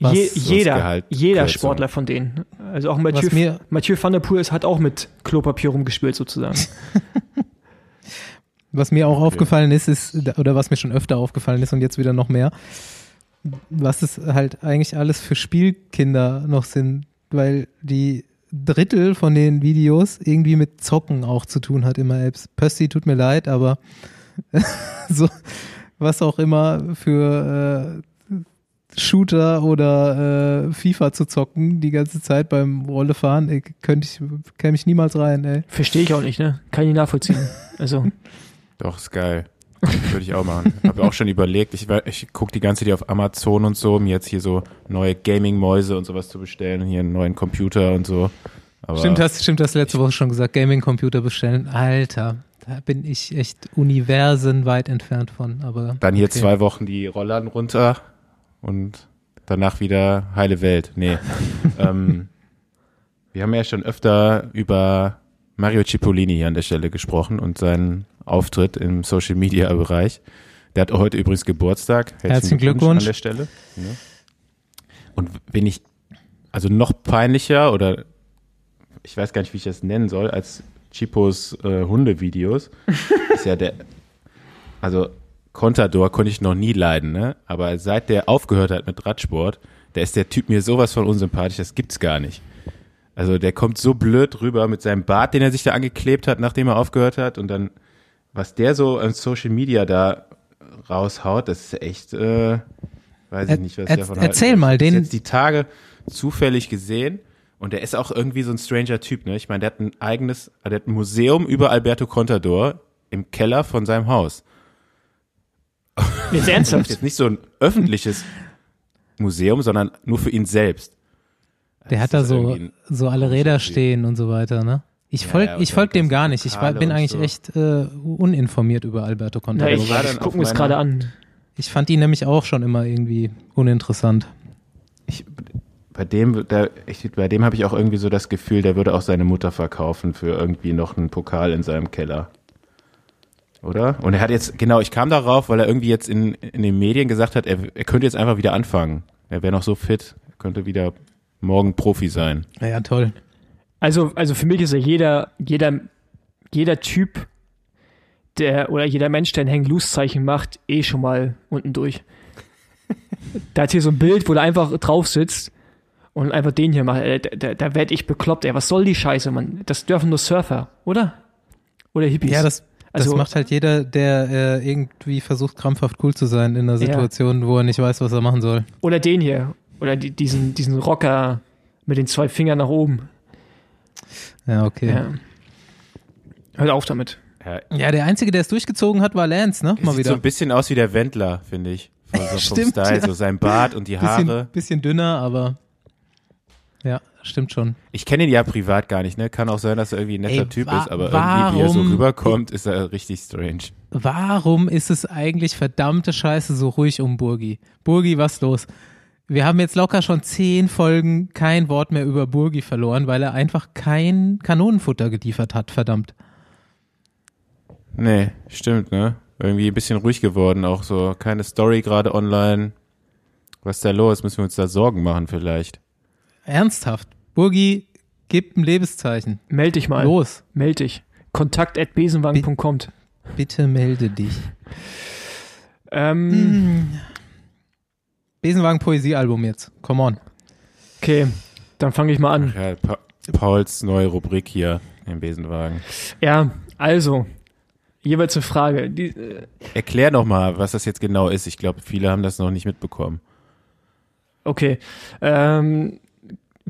Je, jeder, jeder? Sportler von denen. Also auch Mathieu, Mathieu van der Poel ist, hat auch mit Klopapier rumgespielt sozusagen. [LAUGHS] Was mir auch aufgefallen ist, ist, oder was mir schon öfter aufgefallen ist und jetzt wieder noch mehr, was es halt eigentlich alles für Spielkinder noch sind, weil die Drittel von den Videos irgendwie mit Zocken auch zu tun hat immer Apps. Pössi, tut mir leid, aber [LAUGHS] so, was auch immer für äh, Shooter oder äh, FIFA zu zocken die ganze Zeit beim Rollefahren, ey, könnte ich, käme ich niemals rein, ey. Verstehe ich auch nicht, ne? Kann ich nachvollziehen. [LAUGHS] Also, Doch, ist geil. Würde ich auch machen. [LAUGHS] Habe auch schon überlegt, ich, ich gucke die ganze Zeit auf Amazon und so, um jetzt hier so neue Gaming-Mäuse und sowas zu bestellen, hier einen neuen Computer und so. Aber Stimmt, hast, stimmt, hast du letzte Woche schon gesagt, Gaming-Computer bestellen. Alter, da bin ich echt universenweit entfernt von. Aber dann hier okay. zwei Wochen die Rollern runter und danach wieder heile Welt. Nee. [LAUGHS] ähm, wir haben ja schon öfter über Mario Cipollini hier an der Stelle gesprochen und seinen Auftritt im Social Media Bereich. Der hat heute übrigens Geburtstag. Herzlichen Glückwunsch. an der Stelle. Und wenn ich, also noch peinlicher oder ich weiß gar nicht, wie ich das nennen soll, als Chipos äh, Hundevideos, [LAUGHS] ist ja der, also Contador konnte ich noch nie leiden, ne? Aber seit der aufgehört hat mit Radsport, der ist der Typ mir sowas von unsympathisch, das gibt's gar nicht. Also der kommt so blöd rüber mit seinem Bart, den er sich da angeklebt hat, nachdem er aufgehört hat und dann, was der so an Social Media da raushaut, das ist echt, äh, weiß ich nicht, was er, ich davon Erzähl halte. mal, Ich hab's den, jetzt die Tage zufällig gesehen und der ist auch irgendwie so ein stranger Typ, ne? Ich meine, der hat ein eigenes, der hat ein Museum über Alberto Contador im Keller von seinem Haus. Jetzt Das [LAUGHS] ist ernsthaft. jetzt nicht so ein öffentliches Museum, sondern nur für ihn selbst. Der hat da so, so alle Räder stehen und so weiter, ne? Ich Ja, folg, ja, und ich folg dem gar nicht. Ich war, bin eigentlich so. echt äh, uninformiert über Alberto Contador. ich, dann ich auf gucken uns meiner- gerade an. Ich fand ihn nämlich auch schon immer irgendwie uninteressant. Ich, bei dem, da, ich, bei dem habe ich auch irgendwie so das Gefühl, der würde auch seine Mutter verkaufen für irgendwie noch einen Pokal in seinem Keller. Oder? Und er hat jetzt, genau, ich kam darauf, weil er irgendwie jetzt in, in den Medien gesagt hat, er, er könnte jetzt einfach wieder anfangen. Er wäre noch so fit, er könnte wieder morgen Profi sein. Ja, ja, toll. Also, also für mich ist ja jeder, jeder, jeder Typ, der oder jeder Mensch, der ein Hang-Loose-Zeichen macht, eh schon mal unten durch. da hat hier so ein Bild, wo der einfach drauf sitzt und einfach den hier macht. Äh, Da, da, da werd ich bekloppt, ey. Was soll die Scheiße, Mann? Das dürfen nur Surfer, oder? Oder Hippies. Ja, das, das Also- macht halt jeder, der äh, irgendwie versucht, krampfhaft cool zu sein in einer Ja. Situation, wo er nicht weiß, was er machen soll. Oder den hier. Oder die, diesen, diesen Rocker mit den zwei Fingern nach oben. Ja, okay. Ja. Hört auf damit. Ja, der Einzige, der es durchgezogen hat, war Lance, ne? er Mal sieht so wieder. ein bisschen aus wie der Wendler, finde ich. Von, so, [LAUGHS] vom Stimmt, Style, ja. so sein Bart und die Haare. Bisschen, bisschen dünner, aber ja, stimmt schon. Ich kenne ihn ja privat gar nicht, ne? Kann auch sein, dass er irgendwie ein netter Ey, Typ ist, aber irgendwie, wie er so rüberkommt, ist er richtig strange. Warum ist es eigentlich verdammte Scheiße so ruhig um Burgi? Burgi, was los? Wir haben jetzt locker schon zehn Folgen kein Wort mehr über Burgi verloren, weil er einfach kein Kanonenfutter geliefert hat, verdammt. Nee, stimmt, ne? Irgendwie ein bisschen ruhig geworden, auch so keine Story gerade online. Was ist da los? Müssen wir uns da Sorgen machen vielleicht? Ernsthaft. Burgi, gib ein Lebenszeichen. Meld dich mal. Los, Meld dich. Kontakt at besenwagen.com. bitte melde dich. Ähm, Hm. Besenwagen Poesiealbum jetzt. Come on. okay, dann fange ich mal an. Ja, pa Pauls neue Rubrik hier im Besenwagen. Ja, also, jeweils eine Frage. Die, äh, Erklär noch mal, was das jetzt genau ist. Ich glaube, viele haben das noch nicht mitbekommen. okay, ähm,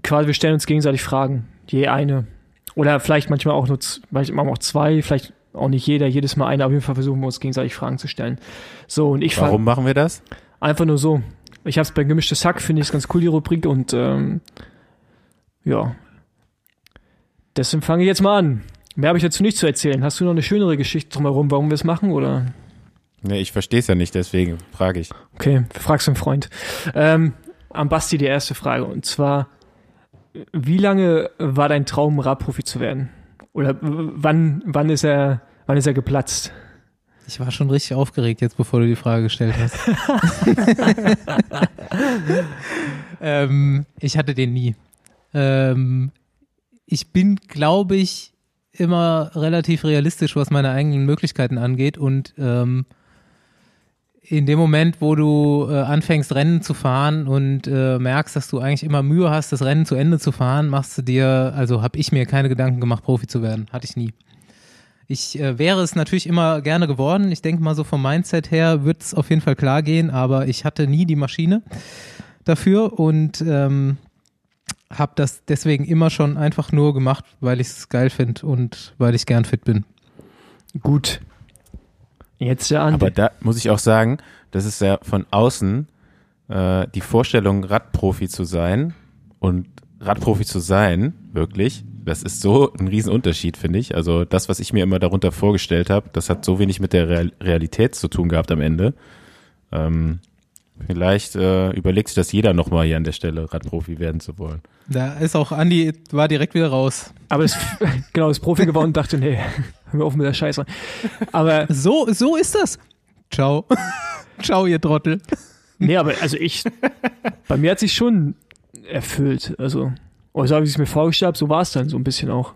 quasi wir stellen uns gegenseitig Fragen. Je eine. Oder vielleicht manchmal auch nur, manchmal auch zwei, vielleicht auch nicht jeder, jedes Mal eine. Auf jeden Fall versuchen wir uns gegenseitig Fragen zu stellen. So, und ich Warum machen wir das? Einfach nur so. Ich habe es bei gemischtes Hack, finde ich es ganz cool, die Rubrik. Und ähm, ja. Deswegen fange ich jetzt mal an. Mehr habe ich dazu nicht zu erzählen. Hast du noch eine schönere Geschichte drumherum, warum wir es machen? Oder? Nee, ich verstehe es ja nicht, deswegen frage ich. Okay, fragst einen Freund. Ähm, am Basti die erste Frage. Und zwar, wie lange war dein Traum, Radprofi zu werden? Oder wann, wann ist er, wann ist er geplatzt? Ich war schon richtig aufgeregt jetzt, bevor du die Frage gestellt hast. [LAUGHS] ähm, ich hatte den nie. Ähm, ich bin, glaube ich, immer relativ realistisch, was meine eigenen Möglichkeiten angeht und ähm, in dem Moment, wo du äh, anfängst, Rennen zu fahren und äh, merkst, dass du eigentlich immer Mühe hast, das Rennen zu Ende zu fahren, machst du dir, also habe ich mir keine Gedanken gemacht, Profi zu werden. Hatte ich nie. Ich äh, wäre es natürlich immer gerne geworden. Ich denke mal so vom Mindset her wird es auf jeden Fall klar gehen, aber ich hatte nie die Maschine dafür und ähm, habe das deswegen immer schon einfach nur gemacht, weil ich es geil finde und weil ich gern fit bin. Gut. Jetzt der Andi. Aber da muss ich auch sagen, das ist ja von außen äh, die Vorstellung, Radprofi zu sein und Radprofi zu sein, wirklich, das ist so ein Riesenunterschied, finde ich. Also das, was ich mir immer darunter vorgestellt habe, das hat so wenig mit der Real Realität zu tun gehabt am Ende. Ähm, vielleicht äh, überlegt sich das jeder nochmal hier an der Stelle, Radprofi werden zu wollen. Da ist auch Andi, war direkt wieder raus. Aber [LAUGHS] das, genau, ist Profi geworden und dachte, nee, [LAUGHS] hör mir auf mit der Scheiße. Aber, So, so ist das. Ciao. [LAUGHS] Ciao, ihr Trottel. nee, aber also ich, bei mir hat sich schon erfüllt. Also, oder so habe ich es mir vorgestellt, habe, so war es dann so ein bisschen auch.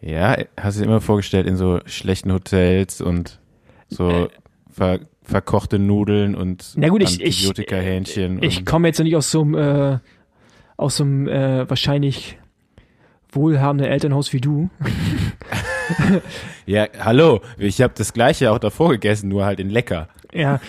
Ja, hast du dir immer vorgestellt in so schlechten Hotels und So äh, ver, verkochte Nudeln und Na gut, ich, Antibiotika-Hähnchen. Ich, ich komme jetzt nicht aus so einem, äh, aus so einem äh, wahrscheinlich wohlhabenden Elternhaus wie du. [LAUGHS] ja, hallo, ich habe das gleiche auch davor gegessen, nur halt in lecker. Ja,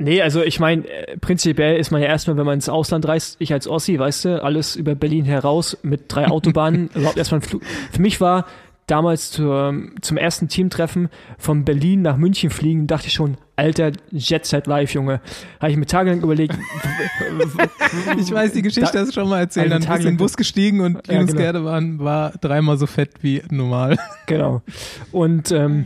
Nee, also ich meine, äh, prinzipiell ist man ja erstmal, wenn man ins Ausland reist, ich als Ossi, weißt du, alles über Berlin heraus mit drei [LAUGHS] Autobahnen, überhaupt erstmal ein Flug. Für mich war damals zur, zum ersten Teamtreffen von Berlin nach München fliegen, dachte ich schon, alter Jet Set Live, Junge. Habe ich mir tagelang überlegt. ich weiß, die Geschichte hast du schon mal erzählt. Dann bist du in den Bus gestiegen und Linus ja, genau. Gerdemann war dreimal so fett wie normal. Genau. Und ähm,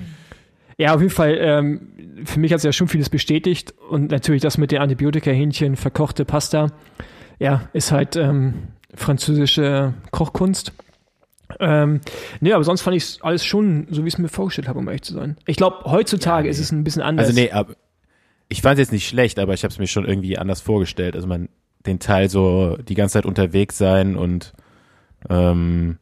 ja, auf jeden Fall, ähm, für mich hat es ja schon vieles bestätigt und natürlich das mit den Antibiotika-Hähnchen, verkochte Pasta, ja, ist halt ähm, französische Kochkunst. Ähm, nee, aber sonst fand ich alles schon so, wie ich es mir vorgestellt habe, um ehrlich zu sein. Ich glaube, heutzutage ja, nee. ist es ein bisschen anders. Also nee, aber ich fand es jetzt nicht schlecht, aber ich habe es mir schon irgendwie anders vorgestellt. Also man den Teil so die ganze Zeit unterwegs sein und ähm,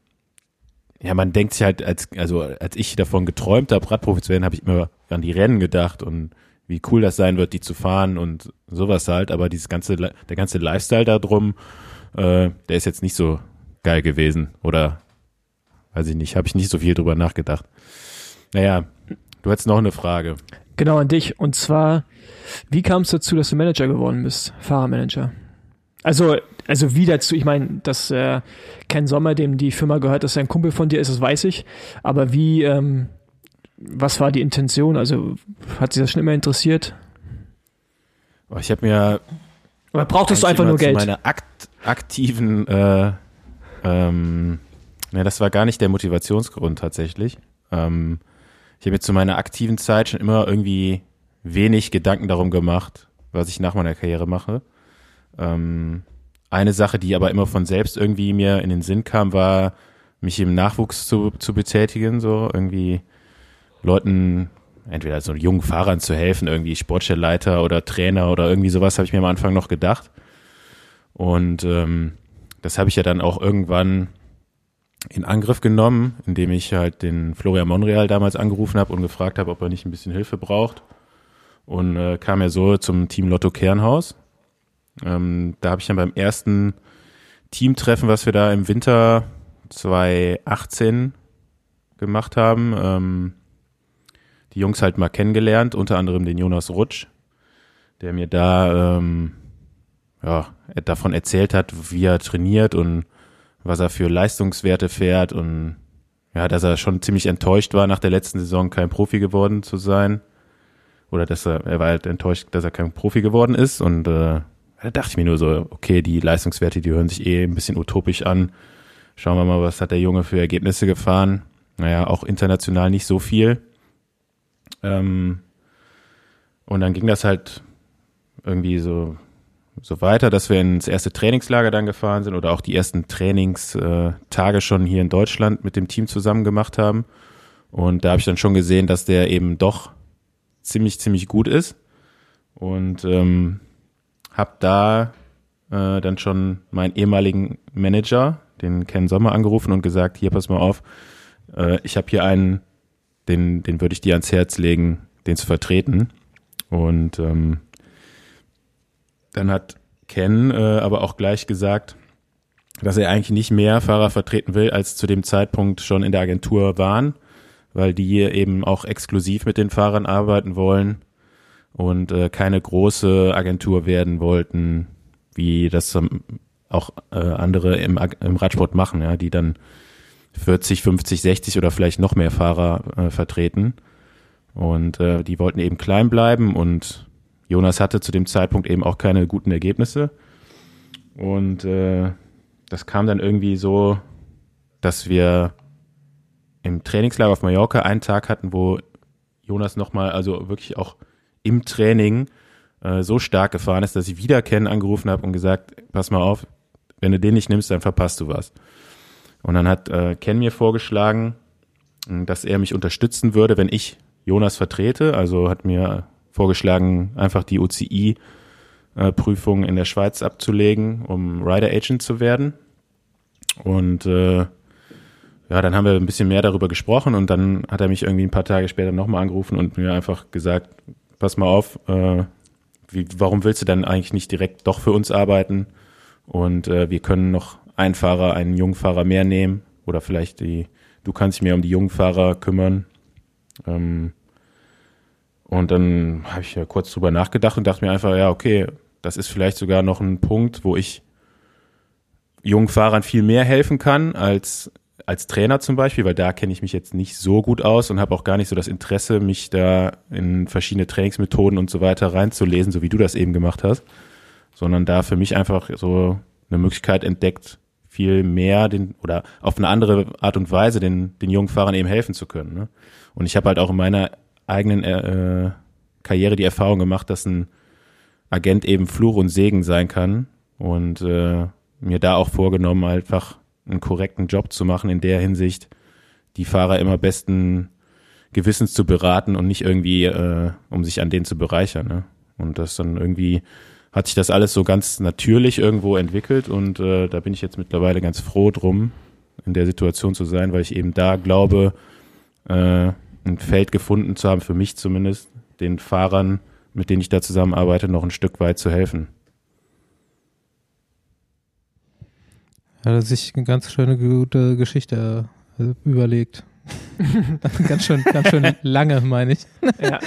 ja, man denkt sich halt, als, also als ich davon geträumt habe, Radprofi zu werden, habe ich immer an die Rennen gedacht und wie cool das sein wird, die zu fahren und sowas halt. Aber dieses ganze, der ganze Lifestyle da drum, äh, der ist jetzt nicht so geil gewesen. Oder weiß ich nicht, habe ich nicht so viel drüber nachgedacht. Naja, du hattest noch eine Frage. Genau an dich. Und zwar, wie kam es dazu, dass du Manager geworden bist, Fahrermanager? Also, also wie dazu, ich meine, dass äh, Ken Sommer, dem die Firma gehört, dass er ein Kumpel von dir ist, das weiß ich. Aber wie, ähm, was war die Intention? Also hat sich das schon immer interessiert? Oh, ich habe mir. Aber brauchtest du einfach nur Geld? Meine akt aktiven, äh, ähm, ne, das war gar nicht der Motivationsgrund tatsächlich. Ähm, ich habe mir zu meiner aktiven Zeit schon immer irgendwie wenig Gedanken darum gemacht, was ich nach meiner Karriere mache. Ähm, eine Sache, die aber immer von selbst irgendwie mir in den Sinn kam, war, mich im Nachwuchs zu, zu betätigen, so irgendwie Leuten, entweder so jungen Fahrern zu helfen, irgendwie Sportstellleiter oder Trainer oder irgendwie sowas, habe ich mir am Anfang noch gedacht. Und ähm, das habe ich ja dann auch irgendwann in Angriff genommen, indem ich halt den Florian Monreal damals angerufen habe und gefragt habe, ob er nicht ein bisschen Hilfe braucht. Und äh, kam ja so zum Team Lotto Kernhaus. Ähm, da habe ich dann beim ersten Teamtreffen, was wir da im Winter 2018 gemacht haben, ähm, die Jungs halt mal kennengelernt, unter anderem den Jonas Rutsch, der mir da ähm, ja, davon erzählt hat, wie er trainiert und was er für Leistungswerte fährt und ja, dass er schon ziemlich enttäuscht war, nach der letzten Saison kein Profi geworden zu sein. Oder dass er, er war halt enttäuscht, dass er kein Profi geworden ist und äh, da dachte ich mir nur so, okay, die Leistungswerte, die hören sich eh ein bisschen utopisch an. Schauen wir mal, was hat der Junge für Ergebnisse gefahren. Naja, auch international nicht so viel. Ähm, und dann ging das halt irgendwie so, so weiter, dass wir ins erste Trainingslager dann gefahren sind oder auch die ersten Trainingstage schon hier in Deutschland mit dem Team zusammen gemacht haben. Und da habe ich dann schon gesehen, dass der eben doch ziemlich, ziemlich gut ist. Und ähm, habe da äh, dann schon meinen ehemaligen Manager, den Ken Sommer, angerufen und gesagt, hier, pass mal auf, äh, ich habe hier einen, den, den würde ich dir ans Herz legen, den zu vertreten. Und ähm, dann hat Ken äh, aber auch gleich gesagt, dass er eigentlich nicht mehr Fahrer vertreten will, als zu dem Zeitpunkt schon in der Agentur waren, weil die eben auch exklusiv mit den Fahrern arbeiten wollen und äh, keine große Agentur werden wollten, wie das auch äh, andere im, im Radsport machen, ja, die dann 40, 50, 60 oder vielleicht noch mehr Fahrer äh, vertreten. Und äh, die wollten eben klein bleiben und Jonas hatte zu dem Zeitpunkt eben auch keine guten Ergebnisse. Und äh, das kam dann irgendwie so, dass wir im Trainingslager auf Mallorca einen Tag hatten, wo Jonas nochmal, also wirklich auch im Training äh, so stark gefahren ist, dass ich wieder Ken angerufen habe und gesagt, pass mal auf, wenn du den nicht nimmst, dann verpasst du was. Und dann hat äh, Ken mir vorgeschlagen, dass er mich unterstützen würde, wenn ich Jonas vertrete. Also hat mir vorgeschlagen, einfach die UCI-Prüfung äh, in der Schweiz abzulegen, um Rider Agent zu werden. Und äh, ja, dann haben wir ein bisschen mehr darüber gesprochen und dann hat er mich irgendwie ein paar Tage später nochmal angerufen und mir einfach gesagt, pass mal auf, äh, wie, warum willst du dann eigentlich nicht direkt doch für uns arbeiten? Und äh, wir können noch einen Fahrer, einen jungen Fahrer mehr nehmen oder vielleicht die, du kannst dich mehr um die jungen Fahrer kümmern. Ähm, und dann habe ich ja kurz drüber nachgedacht und dachte mir einfach, ja, okay, das ist vielleicht sogar noch ein Punkt, wo ich jungen Fahrern viel mehr helfen kann als als Trainer zum Beispiel, weil da kenne ich mich jetzt nicht so gut aus und habe auch gar nicht so das Interesse, mich da in verschiedene Trainingsmethoden und so weiter reinzulesen, so wie du das eben gemacht hast, sondern da für mich einfach so eine Möglichkeit entdeckt, viel mehr den oder auf eine andere Art und Weise den, den jungen Fahrern eben helfen zu können. Ne? Und ich habe halt auch in meiner eigenen äh, Karriere die Erfahrung gemacht, dass ein Agent eben Fluch und Segen sein kann und äh, mir da auch vorgenommen, einfach einen korrekten Job zu machen in der Hinsicht, die Fahrer immer besten Gewissens zu beraten und nicht irgendwie, äh, um sich an denen zu bereichern. Ne? Und das dann irgendwie hat sich das alles so ganz natürlich irgendwo entwickelt und äh, da bin ich jetzt mittlerweile ganz froh drum, in der Situation zu sein, weil ich eben da glaube, äh, ein Feld gefunden zu haben, für mich zumindest, den Fahrern, mit denen ich da zusammenarbeite, noch ein Stück weit zu helfen. Hat er sich eine ganz schöne gute Geschichte äh, überlegt. [LAUGHS] ganz schön, ganz schön lange, meine ich. Ja.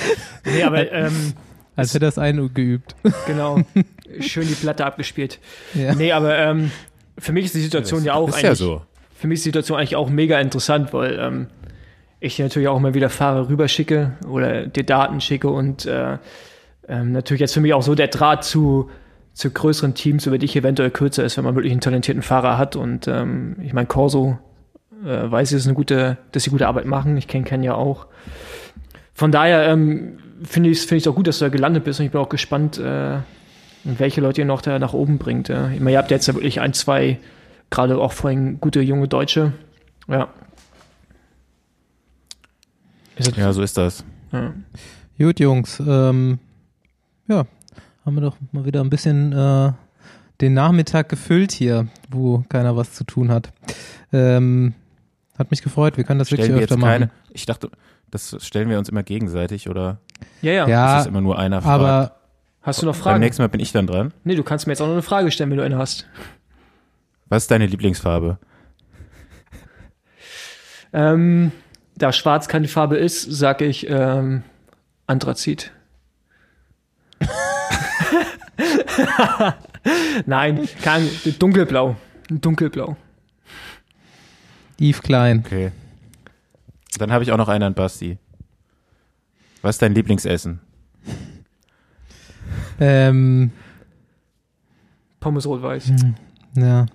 Nee, aber ähm, Als hätte er das eingeübt. genau. [LAUGHS] Schön die Platte abgespielt. Ja. Nee, aber ähm, für mich ist die Situation ja auch ist eigentlich. ja so. Für mich ist die Situation eigentlich auch mega interessant, weil ähm, ich dir natürlich auch immer wieder Fahrer rüberschicke oder dir Daten schicke und äh, ähm, natürlich jetzt für mich auch so der Draht zu, zu größeren Teams über dich eventuell kürzer ist, wenn man wirklich einen talentierten Fahrer hat. Und ähm, ich meine, Corso äh, weiß ich, dass, eine gute, dass sie gute Arbeit machen. Ich kenne Ken ja auch. Von daher ähm, finde ich es find auch gut, dass du da gelandet bist und ich bin auch gespannt, äh, welche Leute ihr noch da nach oben bringt. Ja. Ich meine, ihr habt jetzt ja wirklich ein, zwei, gerade auch vorhin gute junge Deutsche. Ja. Ja, so ist das. ja. Gut, Jungs. Ähm, ja, haben wir doch mal wieder ein bisschen äh, den Nachmittag gefüllt hier, wo keiner was zu tun hat. Ähm, hat mich gefreut. Wir können das wirklich Stellen wir öfter jetzt machen. keine, ich dachte, das stellen wir uns immer gegenseitig oder ja, ja. Ja, ist immer nur einer fragt? aber Hast du noch Beim Fragen? nächsten Mal bin ich dann dran. Nee, du kannst mir jetzt auch noch eine Frage stellen, wenn du eine hast. Was ist deine Lieblingsfarbe? [LAUGHS] Ähm, da schwarz keine Farbe ist, sage ich ähm, Anthrazit. [LAUGHS] [LAUGHS] Nein, kein dunkelblau. Dunkelblau. Yves Klein. Okay. Dann habe ich auch noch einen an Basti. Was ist dein Lieblingsessen? Ähm, Pommes rot-weiß. ja.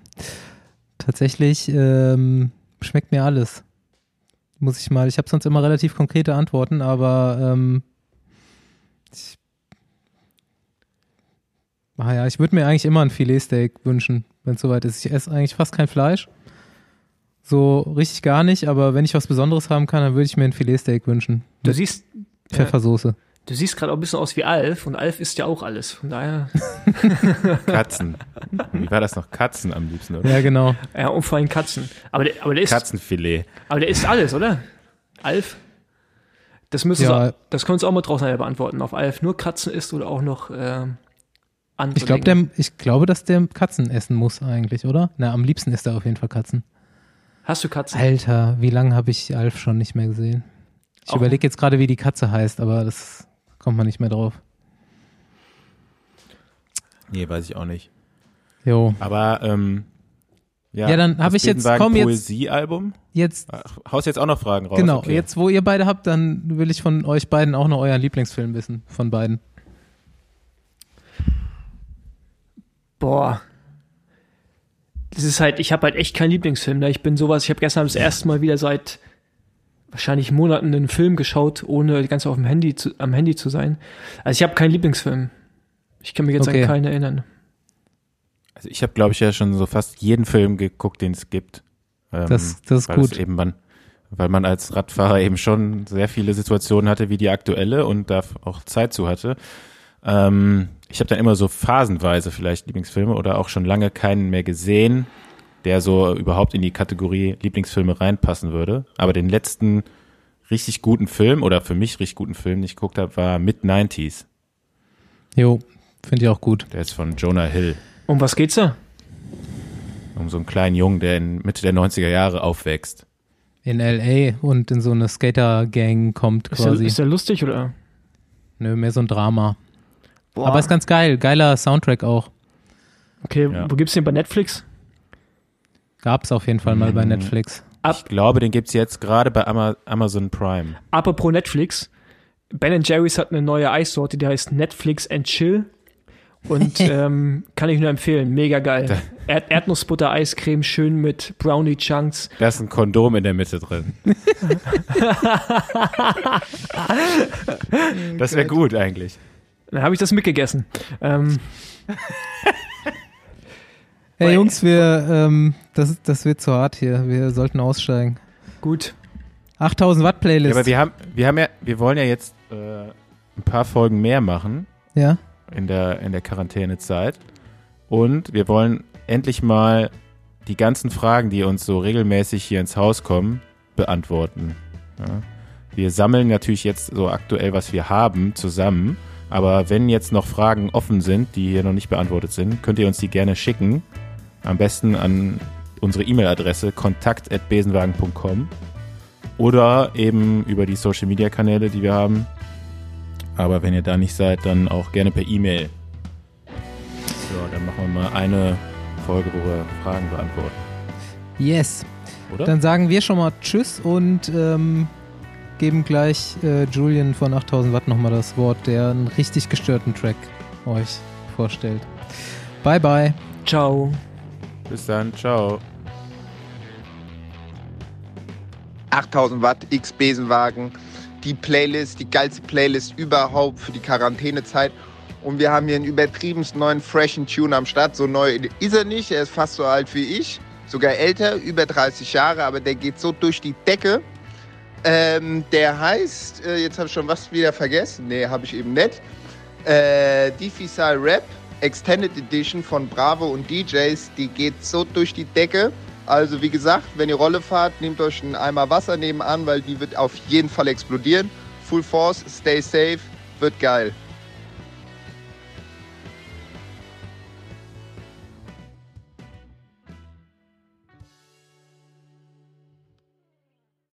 Tatsächlich ähm, schmeckt mir alles. Muss ich mal. Ich habe sonst immer relativ konkrete Antworten, aber ähm, ich, ah ja, ich würde mir eigentlich immer ein Filetsteak wünschen, wenn es soweit ist. Ich esse eigentlich fast kein Fleisch. So richtig gar nicht, aber wenn ich was Besonderes haben kann, dann würde ich mir ein Filetsteak wünschen. Du siehst, Pfeffersoße. du siehst gerade auch ein bisschen aus wie Alf und Alf isst ja auch alles. Von daher, [LAUGHS] Katzen. Wie war das noch? Katzen am liebsten, oder? Ja, genau. ja, und vor allem Katzen. Aber der, aber der isst, Katzenfilet. aber der isst alles, oder? Alf? Das müssen Ja. Sie, das können Sie auch mal draußen beantworten. Ob Alf nur Katzen isst oder auch noch ähm, andere Ich, glaub, der, ich glaube, dass der Katzen essen muss eigentlich, oder? Na, am liebsten isst er auf jeden Fall Katzen. Hast du Katzen? Alter, wie lange habe ich Alf schon nicht mehr gesehen? Ich überlege jetzt gerade, wie die Katze heißt, aber das kommt man nicht mehr drauf. Nee, weiß ich auch nicht. Jo. Aber, ähm, ja. Ja, dann hab das ich jetzt- komm, jetzt- Poesiealbum? Jetzt, Ach, Haust jetzt auch noch Fragen raus? genau, Okay. jetzt wo ihr beide habt, dann will ich von euch beiden auch noch euren Lieblingsfilm wissen, von beiden. Boah. Das ist halt, ich habe halt echt keinen Lieblingsfilm. Ne? Ich bin sowas, ich habe gestern das erste Mal wieder seit wahrscheinlich Monaten einen Film geschaut, ohne Zeit auf dem Handy zu, am Handy zu sein. Also ich habe keinen Lieblingsfilm. Ich kann mich jetzt Okay. an keinen erinnern. Also ich habe, glaube ich, ja schon so fast jeden Film geguckt, den es gibt. Ähm, Das- das ist weil gut. Eben man, weil man als Radfahrer eben schon sehr viele Situationen hatte wie die aktuelle und da auch Zeit zu hatte. Ähm, ich habe dann immer so phasenweise vielleicht Lieblingsfilme oder auch schon lange keinen mehr gesehen. der so überhaupt in die Kategorie Lieblingsfilme reinpassen würde. Aber den letzten richtig guten Film oder für mich richtig guten Film, den ich geguckt habe, war Mid-90s. Jo, finde ich auch gut. Der ist von Jonah Hill. Um was geht's da? Um so einen kleinen Jungen, der in Mitte der 90er Jahre aufwächst. In L.A. und in so eine Skater-Gang kommt Ist der, quasi. ist der lustig oder? Nö, mehr so ein Drama. Boah. Aber ist ganz geil. Geiler Soundtrack auch. Okay, Ja. wo gibt's den bei Netflix? Gab's auf jeden Fall mal bei Mhm. Netflix. Ich glaube, den gibt's jetzt gerade bei Ama Amazon Prime. Apropos Netflix, Ben Jerry's hat eine neue Eissorte, die heißt Netflix and Chill. Und [LAUGHS] ähm, kann ich nur empfehlen, mega geil. Erd Erdnussbutter Eiscreme, schön mit Brownie Chunks. Da ist ein Kondom in der Mitte drin. [LAUGHS] das wäre gut eigentlich. Dann habe ich das mitgegessen. Ähm, Hey Jungs, wir, ähm, das, das wird zu hart hier. Wir sollten aussteigen. gut. 8000 Watt Ja, Playlist. aber wir haben, wir haben ja, wir wollen ja jetzt äh, ein paar Folgen mehr machen ja? in der, in der Quarantänezeit. Und wir wollen endlich mal die ganzen Fragen, die uns so regelmäßig hier ins Haus kommen, beantworten. Ja. Wir sammeln natürlich jetzt so aktuell, was wir haben, zusammen. Aber wenn jetzt noch Fragen offen sind, die hier noch nicht beantwortet sind, könnt ihr uns die gerne schicken. Am besten an unsere E-Mail-Adresse kontakt.besenwagen.com oder eben über die Social-Media-Kanäle, die wir haben. Aber wenn ihr da nicht seid, dann auch gerne per E-Mail. Ja, dann machen wir mal eine Folge, wo wir Fragen beantworten. Yes. Oder? Dann sagen wir schon mal Tschüss und ähm, geben gleich äh, Julian von 8000 Watt nochmal das Wort, der einen richtig gestörten Track euch vorstellt. Bye, bye. Ciao. Bis dann, ciao. 8000 Watt X Besenwagen, die Playlist, die geilste Playlist überhaupt für die Quarantänezeit. Und wir haben hier einen übertriebenst neuen freshen Tune am Start. So neu ist er nicht, er ist fast so alt wie ich, sogar älter, über 30 Jahre, aber der geht so durch die Decke. Ähm, der heißt, äh, jetzt habe ich schon was wieder vergessen, nee, habe ich eben nicht. Äh, Difficile Rap Extended Edition von Bravo und DJs, die geht so durch die Decke. Also wie gesagt, wenn ihr Rolle fahrt, nehmt euch einen Eimer Wasser nebenan, weil die wird auf jeden Fall explodieren. Full Force, stay safe, wird geil.